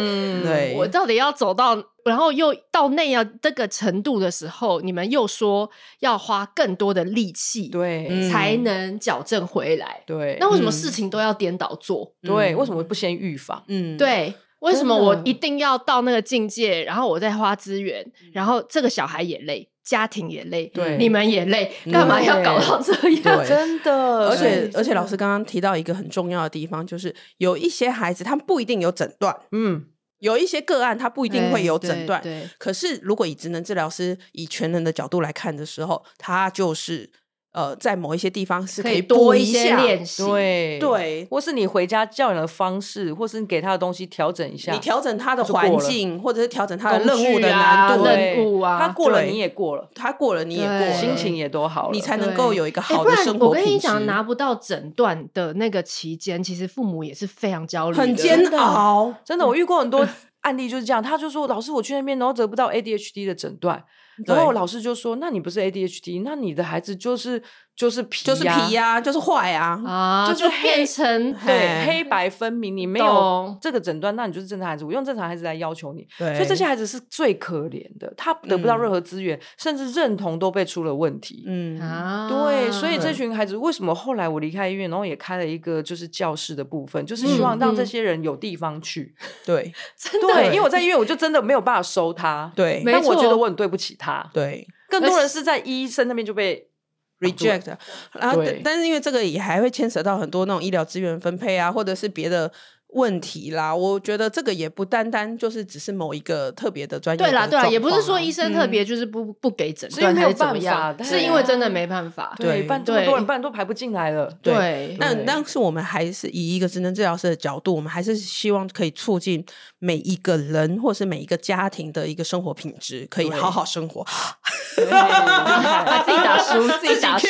B: 对
C: 我到底要走到，然后又到那样这个程度的时候，你们又说要花更多的力气，
D: 对，
C: 才能矫正回来。
D: 对，
C: 那为什么事情都要颠倒做？
D: 对，为什么不先预防？
C: 嗯，对。”为什么我一定要到那个境界，然后我再花资源，然后这个小孩也累，家庭也累，对，你们也累，干嘛要搞到这样？
D: 真的，
B: 而且而且老师刚刚提到一个很重要的地方，就是有一些孩子他不一定有诊断，嗯，有一些个案他不一定会有诊断，对。可是如果以职能治疗师以全能的角度来看的时候，他就是。呃，在某一些地方是可以
C: 多一些练习，
D: 对
B: 对，
D: 或是你回家教养的方式，或是你给他的东西调整一下，
B: 你调整他的环境，或者是调整他的任务的难度，
C: 任务啊，
D: 他过了你也过了，
B: 他过了你也过了，
D: 心情也多好了，
B: 你才能够有一个好的生活。
C: 我跟你讲，拿不到诊断的那个期间，其实父母也是非常焦虑，
B: 很煎熬。
D: 真的，我遇过很多案例就是这样，他就说：“老师，我去那边，然后得不到 ADHD 的诊断。”然后老师就说：“那你不是 ADHD，那你的孩子就是就是皮，
B: 就是皮呀，就是坏呀，
C: 啊，
D: 就是
C: 变成
D: 对黑白分明。你没有这个诊断，那你就是正常孩子。我用正常孩子来要求你，所以这些孩子是最可怜的，他得不到任何资源，甚至认同都被出了问题。嗯啊，对，所以这群孩子为什么后来我离开医院，然后也开了一个就是教室的部分，就是希望让这些人有地方去。
B: 对，
C: 真 的，
D: 对，因为我在医院，我就真的没有办法收他。对，但我觉得我很对不起他。
B: 对，
D: 更多人是在医生那边就被
B: reject，然后但是因为这个也还会牵扯到很多那种医疗资源分配啊，或者是别的。问题啦，我觉得这个也不单单就是只是某一个特别的专业的、啊。
C: 对啦，对啦，也不是说医生特别就是不、嗯、不给诊断还是怎么样，是因为真的没办法。
D: 对，办这么多人办都排不进来了。
B: 对，对那但是我们还是以一个职能治疗师的角度，我们还是希望可以促进每一个人或是每一个家庭的一个生活品质，可以好好生活。
C: 把自己打输，自己打输。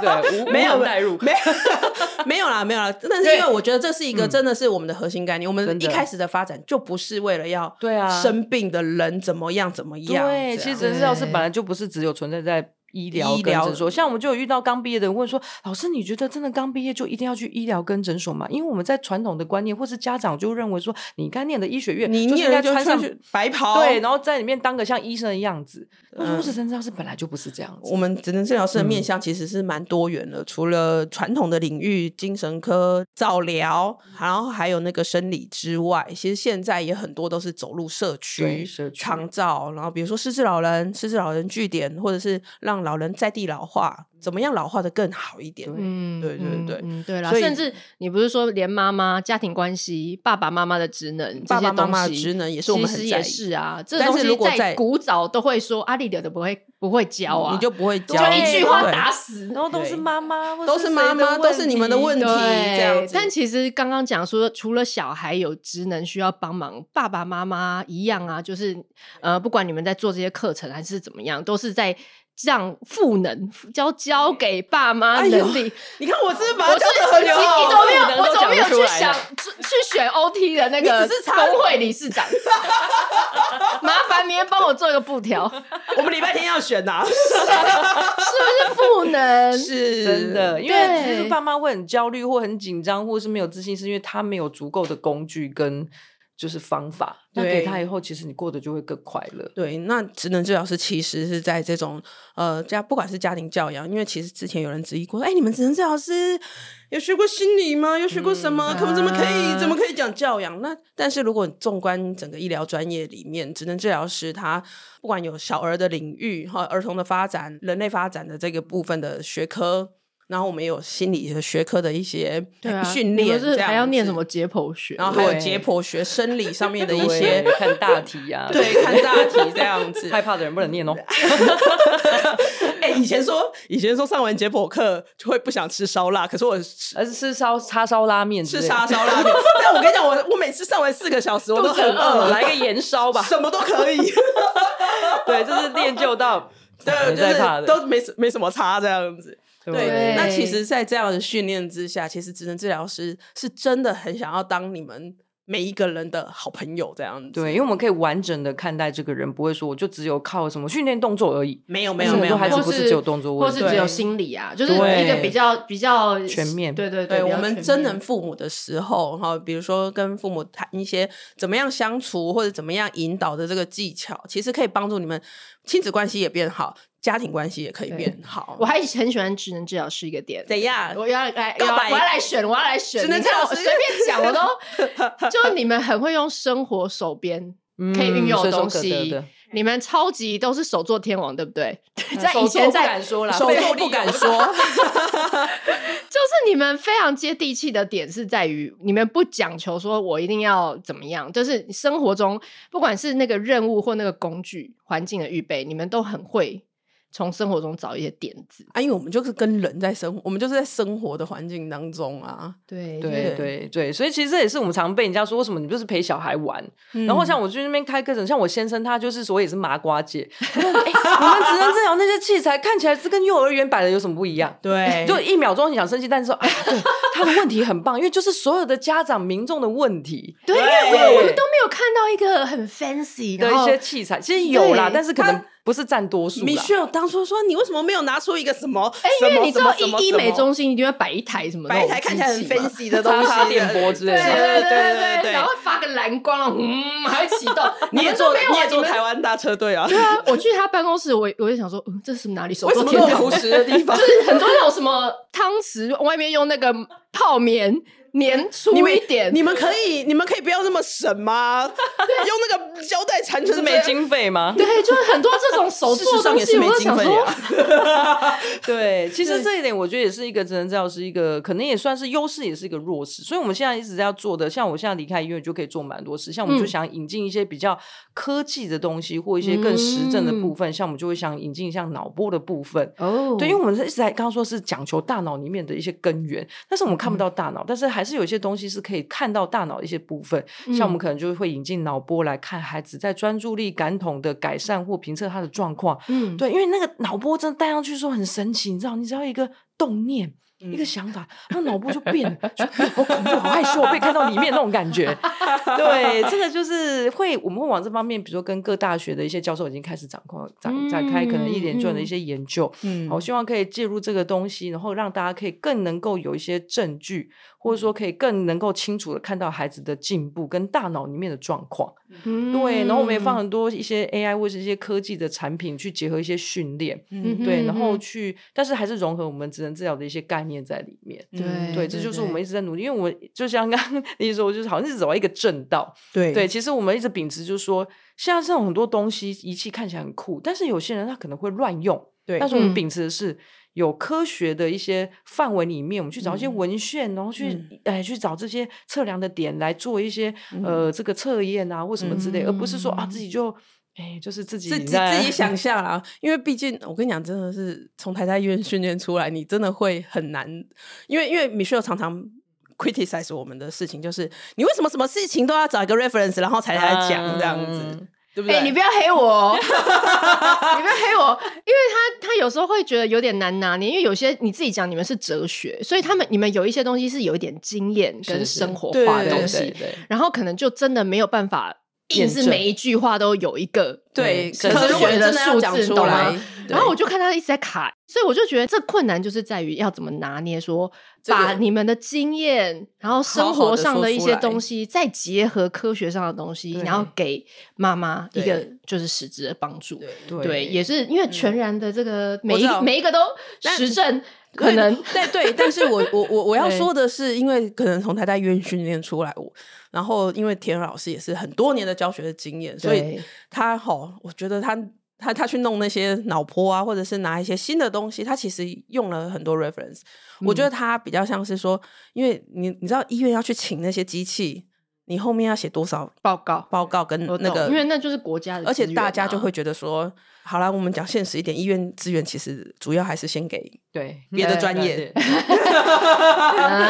D: 对，没有代入，
B: 没有，没有啦，没有啦。但是因为我觉得这是一个，真的是我们。的核心概念，我们一开始的发展就不是为了要对啊生病的人怎么样怎么样。
D: 对，其实职能治疗师本来就不是只有存在在。医疗跟诊所，像我们就有遇到刚毕业的人问说：“老师，你觉得真的刚毕业就一定要去医疗跟诊所吗？”因为我们在传统的观念，或是家长就认为说，你刚念的医学院，你应该穿上
B: 白袍，
D: 对，然后在里面当个像医生的样子。那如果是职能治疗师本来就不是这样子。
B: 我们职能治疗师的面向其实是蛮多元的，嗯、除了传统的领域，精神科、照疗，然后还有那个生理之外，其实现在也很多都是走入社区、长照，然后比如说失智老人、失智老人据点，或者是让老人在地老化，怎么样老化的更好一点？
C: 嗯，
B: 对对对，
C: 嗯，对啦。
B: 所以
C: 甚至你不是说连妈妈家庭关系、爸爸妈妈的职能、
B: 爸爸妈妈的
C: 这些东西
B: 职能也是我们很在意
C: 是啊。这
B: 但是
C: 东西
B: 如果在
C: 古早都会说阿里的都不会不会教啊，
B: 你就不会教，
C: 就一句
B: 话
C: 打死，
D: 然后都是妈妈，
B: 都是妈妈，都是你们的问题。这样
C: 对，但其实刚刚讲说，除了小孩有职能需要帮忙，爸爸妈妈一样啊，就是呃，不管你们在做这些课程还是怎么样，都是在。让赋能 交交给爸妈能力，
B: 哎、你看我是不是把它教的很好？
C: 你怎么没有？我怎么没有去想
D: 去
C: 去选 OT 的那个工会理事长？麻烦明天帮我做一个布条。
B: 我们礼拜天要选呐、啊，是
C: 不是赋能？
B: 是
D: 真的，因为其实爸妈会很焦虑或很紧张，或是没有自信，是因为他没有足够的工具跟。就是方法，那给他以后，其实你过得就会更快乐。
B: 对，那职能治疗师其实是在这种呃家，不管是家庭教养，因为其实之前有人质疑过，哎，你们职能治疗师有学过心理吗？有学过什么？可不怎么可以？怎么可以讲教养？那但是如果纵观整个医疗专业里面，职能治疗师他不管有小儿的领域哈，儿童的发展、人类发展的这个部分的学科。然后我们也有心理的学科的一些训练，
C: 这样还要念什么解剖学，
B: 然后还有解剖学、生理上面的一些
D: 看大题啊，
B: 对，看大题这样子。
D: 害怕的人不能念哦。
B: 哎，以前说以前说上完解剖课就会不想吃烧腊，可是我
D: 而是吃烧叉烧拉面，
B: 吃叉烧 拉面。但我跟你讲，我我每次上完四个小时，我都很饿，
D: 来个盐烧吧，
B: 什么都可以。
D: 对，就是练就到
B: 对，就是都没没什么差这样子。对，那其实，在这样的训练之下，其实职能治疗师是真的很想要当你们每一个人的好朋友，这样子。
D: 对，因为我们可以完整的看待这个人，不会说我就只有靠什么训练动作而已。
B: 没有，没有，没有，
D: 还是不是只有动作
C: 或是只有心理啊，就是一个比较比较
D: 全面。
C: 对对对，
B: 对，我们真人父母的时候，哈，比如说跟父母谈一些怎么样相处或者怎么样引导的这个技巧，其实可以帮助你们亲子关系也变好。家庭关系也可以变好。
C: 我还很喜欢职能治疗师一个点。
B: 怎样？
C: 我要来，我要来选，我要来选。职能治疗师随便讲，我都 就你们很会用生活手边可以运用的东西。你们超级都是手作天王，对不对？在以前在
D: 敢说了，
B: 手作不敢说。
C: 就是你们非常接地气的点是在于，你们不讲求说我一定要怎么样，就是生活中不管是那个任务或那个工具环境的预备，你们都很会。从生活中找一些点子
B: 啊，因为我们就是跟人在生活，我们就是在生活的环境当中啊。
C: 对
D: 对对对，所以其实这也是我们常被人家说，为什么你就是陪小孩玩？嗯、然后像我去那边开课程，像我先生他就是说也是麻瓜姐，欸、你们职能治疗那些器材看起来是跟幼儿园摆的有什么不一样？
B: 对，
D: 就一秒钟你想生气，但是说啊，对，他的问题很棒，因为就是所有的家长民众的问题。
C: 对，因为我们都没有看到一个很 fancy
D: 的一些器材，其实有啦，但是可能。不是占多数。
B: Michelle 当初说，你为什么没有拿出一个什么？
C: 哎，因为你知道医医美中心一定会摆一台什么？
B: 摆一台看起来很 fancy 的东西，
D: 电波之类的。
B: 对对对对，
C: 然后发个蓝光，嗯，还会启动。
B: 你也坐，你也坐台湾大车队啊？
C: 对啊，我去他办公室，我我就想说，嗯，这是哪里？手
B: 为什么那么朴实的地方？
C: 就是很多那种什么汤匙外面用那个泡棉。粘粗一点，
B: 你们可以，你们可以不要那么省吗？用那个胶带缠成
D: 是没经费吗？
C: 对，就是很多这种手做 东西，我都想说，
D: 对，其实这一点我觉得也是一个职能治疗师一个可能也算是优势，也是一个弱势。所以我们现在一直在要做的，像我现在离开医院就可以做蛮多事，像我们就想引进一些比较科技的东西，或一些更实证的部分，像我们就会想引进像脑波的部分。哦，对，因为我们一直在刚刚说是讲求大脑里面的一些根源，但是我们看不到大脑，但是还。是有一些东西是可以看到大脑的一些部分，嗯、像我们可能就会引进脑波来看孩子在专注力、感统的改善或评测他的状况。嗯，对，因为那个脑波真的戴上去说很神奇，你知道，你只要一个动念。一个想法，他脑波就变了，就好恐怖，好害羞，被看到里面那种感觉。对，这个就是会，我们会往这方面，比如说跟各大学的一些教授已经开始展控展展开，可能一连串的一些研究。嗯，我希望可以介入这个东西，然后让大家可以更能够有一些证据，或者说可以更能够清楚的看到孩子的进步跟大脑里面的状况。嗯，对，然后我们也放很多一些 AI 或是一些科技的产品去结合一些训练。嗯，对，然后去，但是还是融合我们职能治疗的一些概念。在里面，对对，这就是我们一直在努力。因为我就像刚刚你说，就是好像是走到一个正道。对对，其实我们一直秉持就是说，现在这种很多东西仪器看起来很酷，但是有些人他可能会乱用。
B: 对，
D: 但是我们
C: 嗯
D: 秉持的是有科学的一些范围里面，我们去找一些文献，然后去
B: 嗯。
D: 哎去找这些测量的点来做一些
B: 嗯。
D: 呃这个测验啊或什么之类，
C: 嗯
D: 而不是说啊自己就哎就是自己
B: 自己自己想象啦，因为毕竟我跟你讲，真的是从台大医院训练出来，你真的会很难，因为因为 Michelle 常常 criticize 我们的事情，就是你为什么什么事情都要找一个 reference，然后才来讲这样子，
D: 嗯
B: 对不对？
C: 哎、你不要黑我哦，你不要黑我，因为他他有时候会觉得有点难拿捏，因为有些你自己讲你们是哲学，所以他们你们有一些东西是有一点经验跟生活化的东西，
D: 对对
C: 然后可能就真的没有办法，硬是每一句话都有一个
B: 对，
C: 科学的数字，懂吗
B: 来？
C: 然后我就看他一直在卡，所以我就觉得这困难就是在于要怎么拿捏说，
B: 这个
C: 把你们的经验，然后生活上的一些东西，再结合科学上的东西，然后给妈妈一
B: 个
C: 就是实质的帮助。
D: 对。
C: 也是因为全然的这个每一
B: 我知道
C: 每一个都
B: 但
C: 实证，可能
B: 对对，但是我 我我我要
C: 对
B: 说的是，因为可能从台大医院训练出来，我然后因为田老师也是很多年的教学的经验，所以
C: 对。
B: 他吼，我觉得他他他去弄那些脑波啊，或者是拿一些新的东西，他其实用了很多 reference。我觉得他比较像是说，因为你你知道医院要去请那些机器，你后面要写多少
C: 报告
B: 报告跟那
C: 个，因为那就是国家的啊，
B: 而且大家就会觉得说，好啦，我们讲现实一点，医院资源其实主要还是先给
D: 对
B: 别的
D: 专
C: 业。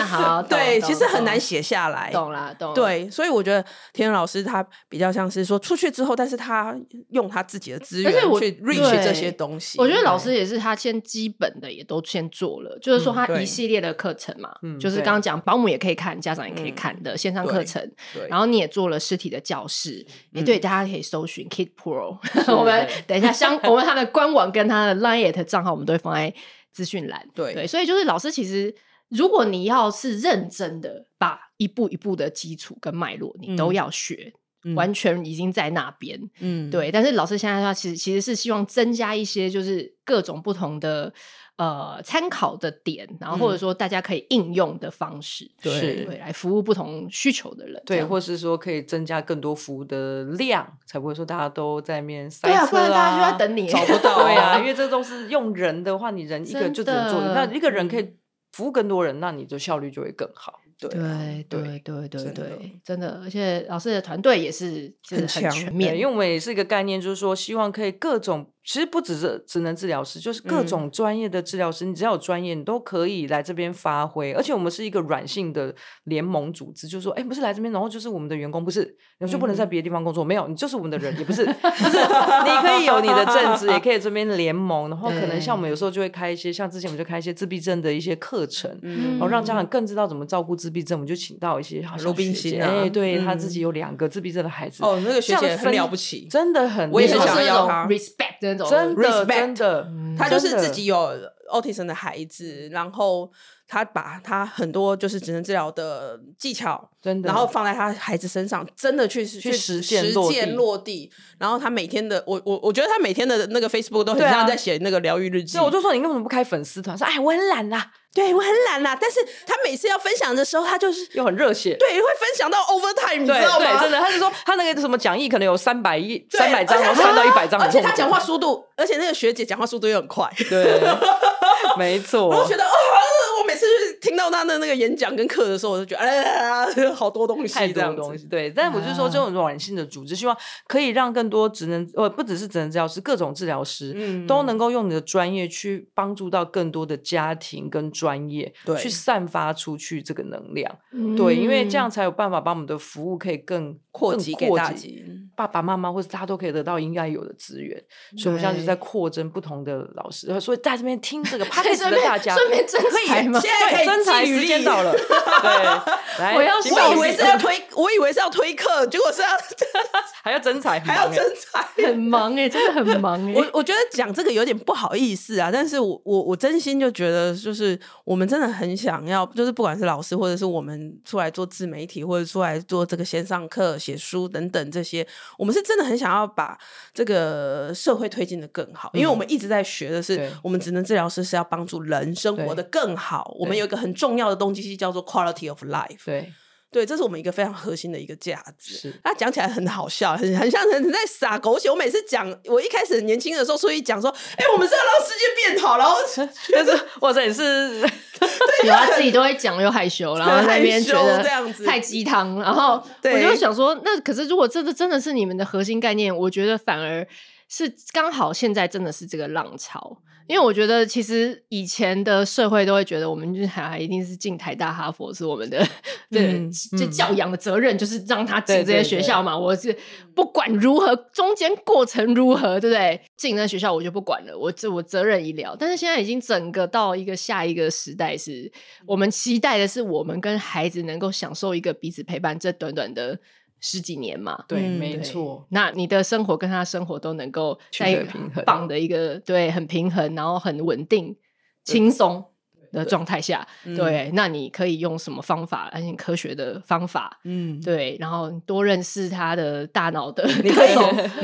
C: 好，对，
B: 其实很难
C: 懂
B: 写下来。
C: 懂啦，懂。
B: 对，所以我觉得田老师他比较像是说出去之后，但是他用他自己的资
C: 而且我
B: 源去 reach 这些东西。
C: 我觉得老师也是他先基本的也都先做了，就是说他一系列的课程嘛，
D: 嗯
C: 就是刚刚讲保姆也可以看，家长也可以看的线上课程，
B: 对，
C: 然后你也做了实体的教室，也
B: 嗯
C: 对，大家可以搜寻 Kid Pro，我们等一下下相我们他的官网跟他的 Line 的账号，我们都会放在资讯栏。
B: 对
C: 对，所以就是老师其实，如果你要是认真的把一步一步的基础跟脉络，你都要学，
B: 嗯
C: 完全已经在那边。
B: 嗯，
C: 对，但是老师现在他其实其实是希望增加一些就是各种不同的呃参考的点，然后或者说大家可以应用的方式，对。来服务不同需求的人，
D: 对，或是说可以增加更多服务的量，才不会说大家都在面塞车
C: 对啊不然大家就在等你。
B: 找不到
D: 对啊，因为这都是用人的话，你人一个就只能做那一个人可以服务更多人，那你的效率就会更好。
B: 对啊
C: 对对对对
B: 真的
C: 对，真的，而且老师的团队也是就是很
B: 很
D: 强，
C: 全面，
D: 因为我们也是一个概念，就是说希望可以各种，其实不只是职能治疗师，就是各种专业的治疗师，你只要有专业，你都可以来这边发挥。而且我们是一个软性的联盟组织，就是说，哎，不是来这边，然后就是我们的员工，不是，你就不能在别的地方工作，没有，你就是我们的人，也不是，就是你可以有你的正职，也可以这边联盟，然后可能像我们有时候就会开一些，像之前我们就开一些自闭症的一些课程，
B: 嗯
D: 然后让家长更知道怎么照顾自闭症，我们就请到一些好像
B: 罗宾
D: 学姐
B: 辛啊
D: 哎，对
B: 嗯
D: 他自己有两个自闭症的孩子，
B: 哦，那个学姐很了不起，
D: 真的很，
B: 我也
C: 是
B: 想要他
C: respect 的那种，
D: 真的真的，
B: 他就是自己有 autism 的孩子，然后他把他很多就是职能治疗的技巧，
D: 真的，
B: 然后放在他孩子身上，真的去去
D: 实践
B: 实
D: 落地
B: 践落地。然后他每天的，我我我觉得他每天的那个 Facebook 都很
D: 对啊
B: 像在写那个疗愈日记。
D: 所以我就说你为什么不开粉丝团？说哎，我很懒啦，
B: 对我很懒啦，但是他每次要分享的时候，他就是
D: 又很热血。
B: 对会分享到 overtime，你知
D: 对
B: 道吗？
D: 对，真的，他就说他那个什么讲义可能有三百页、
B: 对
D: 三百
B: 张，
D: 然后翻到一百张，
B: 而且他讲话速度，而且那个学姐讲话速度又很快。
D: 对，没错。
B: 我觉得哦，听到他的那个演讲跟课的时候，我就觉得哎呀，好多东西，
D: 太多东西，对，但我就是说，这种软性的组织，希望可以让更多职能，呃，不只是职能治疗师，各种治疗师，
B: 嗯。
D: 都能够用你的专业去帮助到更多的家庭跟专业，
B: 对。
D: 去散发出去这个能量，
C: 嗯。
D: 对，因为这样才有办法把我们的服务可以更
B: 扩及
D: 给
B: 大家。
D: 爸爸妈妈或者大家都可以得到应该有的资源，所以我们现在就在扩增不同的老师，所以在这边听这个 p o d 的大家
C: 顺便真才吗？
B: 现在可以
D: 真才
B: 寄履历
D: 时间到了，对，来，
C: 我要
B: 我以
D: 为
B: 是要推，我以为是要推课，结果是要
D: 还要真才，
B: 还要真才。
C: 很忙哎，真的很忙哎。
B: 我我觉得讲这个有点不好意思啊，但是我我我真心就觉得，就是我们真的很想要，就是不管是老师或者是我们出来做自媒体，或者出来做这个线上课、写书等等这些，我们是真的很想要把这个社会推进的更好，因为我们一直在学的是
D: 对，
B: 我们职能治疗师是要帮助人生活的更好，我们有一个很重要的东西叫做 quality of life。
D: 对，
B: 对，这是我们一个非常核心的一个价值。
D: 是，
B: 他讲起来很好笑，很很像人在撒狗血。我每次讲，我一开始年轻的时候，所以讲说，哎、欸，我们是要让世界变好，然后
D: 但 是哇塞，也是，
C: 有他自己都会讲又害羞，然后那边觉得
B: 这样子
C: 太鸡汤，然后我就想说，那可是如果这个真的是你们的核心概念，我觉得反而是刚好现在真的是这个浪潮。因为我觉得，其实以前的社会都会觉得，我们就是小孩一定是进台大、哈佛是我们的，对，嗯、就教养的责任就是让他进这些学校嘛。对对对，我是不管如何，中间过程如何，对不对？进那学校我就不管了，我这我责任已了。但是现在已经整个到一个下一个时代是，是我们期待的是，我们跟孩子能够享受一个彼此陪伴，这短短的。十几年嘛，
D: 对，嗯、没错。
C: 那你的生活跟他生活都能够在一个很棒的一个对，很平衡，然后很稳定、轻松的状态下，对，对。那你可以用什么方法？而且科学的方法，嗯，对。然后多认识他的大脑的，
B: 你可以，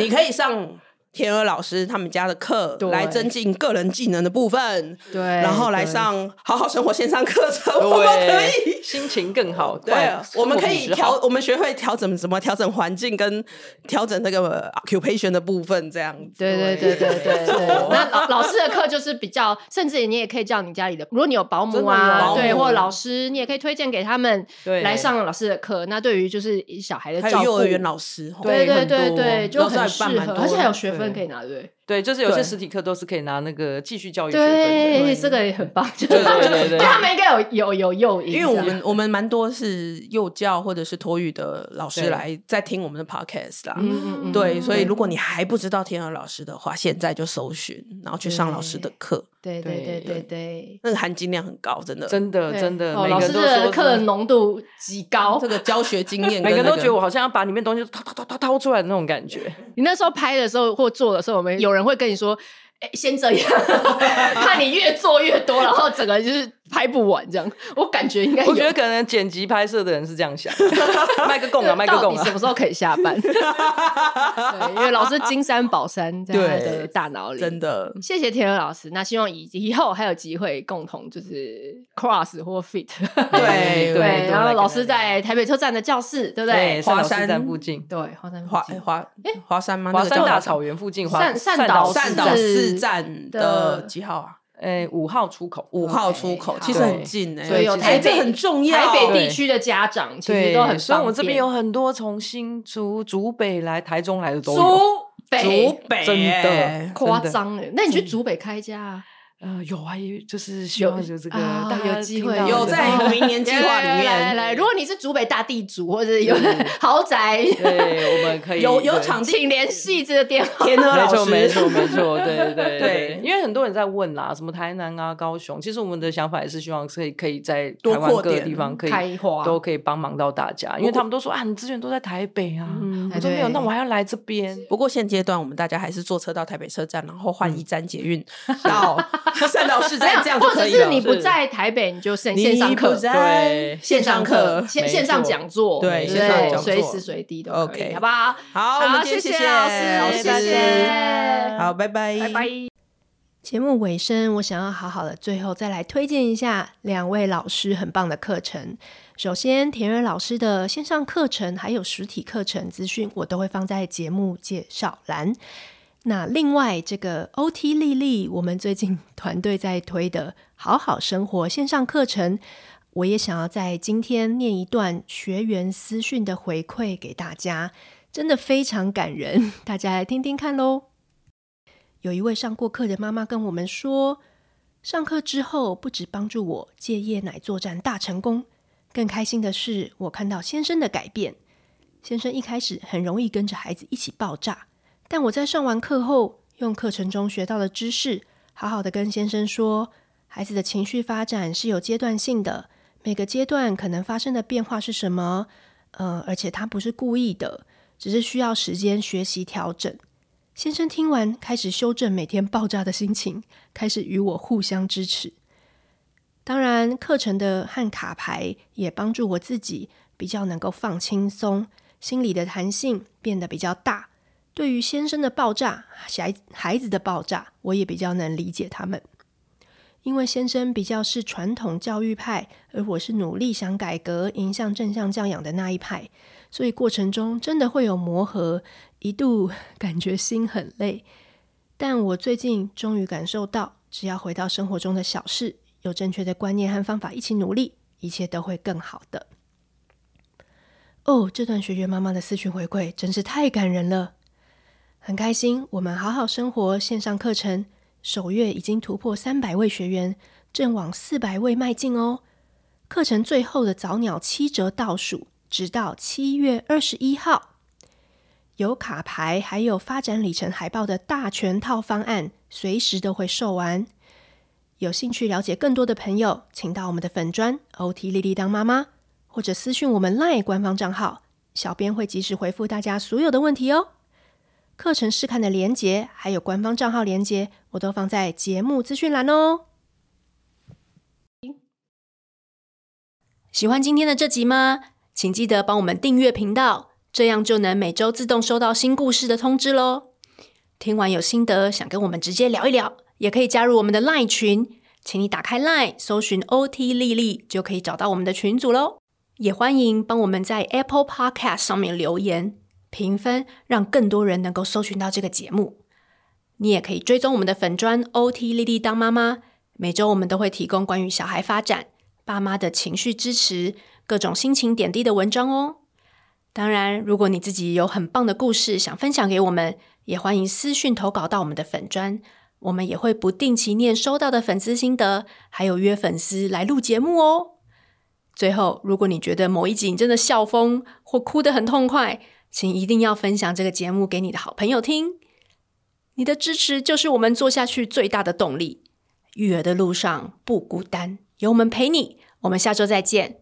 B: 你可以上。天鹅老师他们家的课，来增进个人技能的部分，
C: 对，
B: 然后来上好好生活线上课程，我们可以
D: 心情更好。
B: 对，我们可以调，我们学会调整怎么调整环境跟调整那个 occupation 的部分，这样子。
C: 对对对对对对。那老老师的课就是比较，甚至你也可以叫你家里的，如果你有保姆啊，对，或者老师，你也可以推荐给他们来上老师的课。那对于就是小孩的照顾，
B: 还有幼儿园老师，
C: 对对对对，就很适合，而且还有学分。分可以拿对不对？
D: 对，就是有些实体课都是可以拿那个继续教育学
C: 分的。
D: 对，
C: 对这个也很棒。
D: 就对对对，对
C: 他们应该有有有诱因，
B: 因为我们我们蛮多是幼教或者是托育的老师来在听我们的 podcast 啦。嗯嗯嗯。对，所以如果你还不知道天鹅老师的话，现在就搜寻，然后去上老师的课。
C: 对对对对对，
B: 那个含金量很高，真的
D: 真的真的。
C: 老师的课浓度极高，
B: 这个教学经验，
D: 每个人都觉得我好像要把里面东西掏掏掏掏掏出来的那种感觉。
C: 你那时候拍的时候或做的时候，我们有人会跟你说。欸、先这样，怕你越做越多，然后整个就是拍不完这样。我感觉应该，
D: 我觉得可能剪辑拍摄的人是这样想，卖个供啊，卖个供啊，
C: 什么时候可以下班？对，因为老师金山宝山在他的大脑里，
B: 真的。
C: 谢谢天鹅老师，那希望以以后还有机会共同就是 cross 或 fit。
B: 对对，
C: 然后老师在台北车站的教室，对不对？
B: 华山站
D: 附近，
C: 对，华山
B: 华华哎华山吗？
D: 华山大草原附近，
C: 善善岛
B: 善岛四。站的几号啊？
D: 诶，五号出口，
B: 五号出口其实很近诶，
C: 所以有台北
B: 很重要。
C: 台北地区的家长其实都很，
D: 所以我这边有很多从新竹、竹北来台中来的都有。
C: 竹
B: 北，竹北
D: 真的
C: 夸张诶，那你去竹北开家啊？
D: 呃，有啊，就是希望有这个，大家
C: 有机会
B: 有在明年 计划里面。
C: 来来，如果你是竹北大地主或者有豪宅，
D: 对，我们可以
B: 有有场地，
C: 请联系这个电话。
B: 天鹅老师，
D: 没错没错，对对对。因为很多人在问啦，什么台南啊、高雄，其实我们的想法也是希望可以可以在台湾各个地方可以开花，都可以帮忙到大家。因为他们都说啊，你资源都在台北啊，我说没有，那我还要来这边。
B: 不过现阶段我们大家还是坐车到台北车站，然后换一站捷运到。善导师在这样就可以了。或者是你不在台北，你就线线上课，对，线上课、线线上讲座，对，线上讲座，随时随地都可以，好不好？好，我们谢谢老师，谢谢，好，拜拜，拜拜。节目尾声，我想要好好的最后再来推荐一下两位老师很棒的课程。首先，田蕊老师的线上课程还有实体课程资讯，我都会放在节目介绍栏。那另外，这个 OT 丽丽，我们最近团队在推的好好生活线上课程，我也想要在今天念一段学员私讯的回馈给大家，真的非常感人，大家来听听看喽。有一位上过课的妈妈跟我们说，上课之后不止帮助我戒夜奶作战大成功，更开心的是我看到先生的改变。先生一开始很容易跟着孩子一起爆炸。但我在上完课后，用课程中学到的知识，好好的跟先生说，孩子的情绪发展是有阶段性的，每个阶段可能发生的变化是什么？呃，而且他不是故意的，只是需要时间学习调整。先生听完，开始修正每天爆炸的心情，开始与我互相支持。当然，课程的和卡牌也帮助我自己比较能够放轻松，心里的弹性变得比较大。对于先生的爆炸，孩孩子的爆炸，我也比较能理解他们。
E: 因为先生比较是传统教育派，而我是努力想改革、迎向正向教养的那一派，所以过程中真的会有磨合，一度 感觉心很累。但我最近终于感受到，只要回到生活中的小事，有正确的观念和方法一起努力，一切都会更好的。哦，这段学员妈妈的私讯回馈真是太感人了，很开心。我们好好生活线上课程。首月已经突破三百位学员，正往四百位迈进哦。课程最后的早鸟七折倒数，直到七月二十一号。有卡牌，还有发展里程海报的大全套方案，随时都会售完。有兴趣了解更多的朋友，请到我们的粉专 OT 丽丽当妈妈，或者私讯我们 LINE 官方账号，小编会及时回复大家所有的问题哦。课程试看的连接，还有官方账号连接，我都放在节目资讯栏哦。喜欢今天的这集吗？请记得帮我们订阅频道，这样就能每周自动收到新故事的通知喽。听完有心得，想跟我们直接聊一聊，也可以加入我们的 LINE 群，请你打开 LINE 搜寻 OT 莉莉，就可以找到我们的群组喽。也欢迎帮我们在 Apple Podcast 上面留言。评分，让更多人能够搜寻到这个节目。你也可以追踪我们的粉专 OT 丽丽当妈妈，每周我们都会提供关于小孩发展、爸妈的情绪支持、各种心情点滴的文章哦。当然，如果你自己有很棒的故事想分享给我们，也欢迎私讯投稿到我们的粉专，我们也会不定期念收到的粉丝心得，还有约粉丝来录节目哦。最后，如果你觉得某一集你真的笑疯或哭得很痛快，请一定要分享这个节目给你的好朋友听，你的支持就是我们做下去最大的动力。育儿的路上不孤单，有我们陪你。我们下周再见。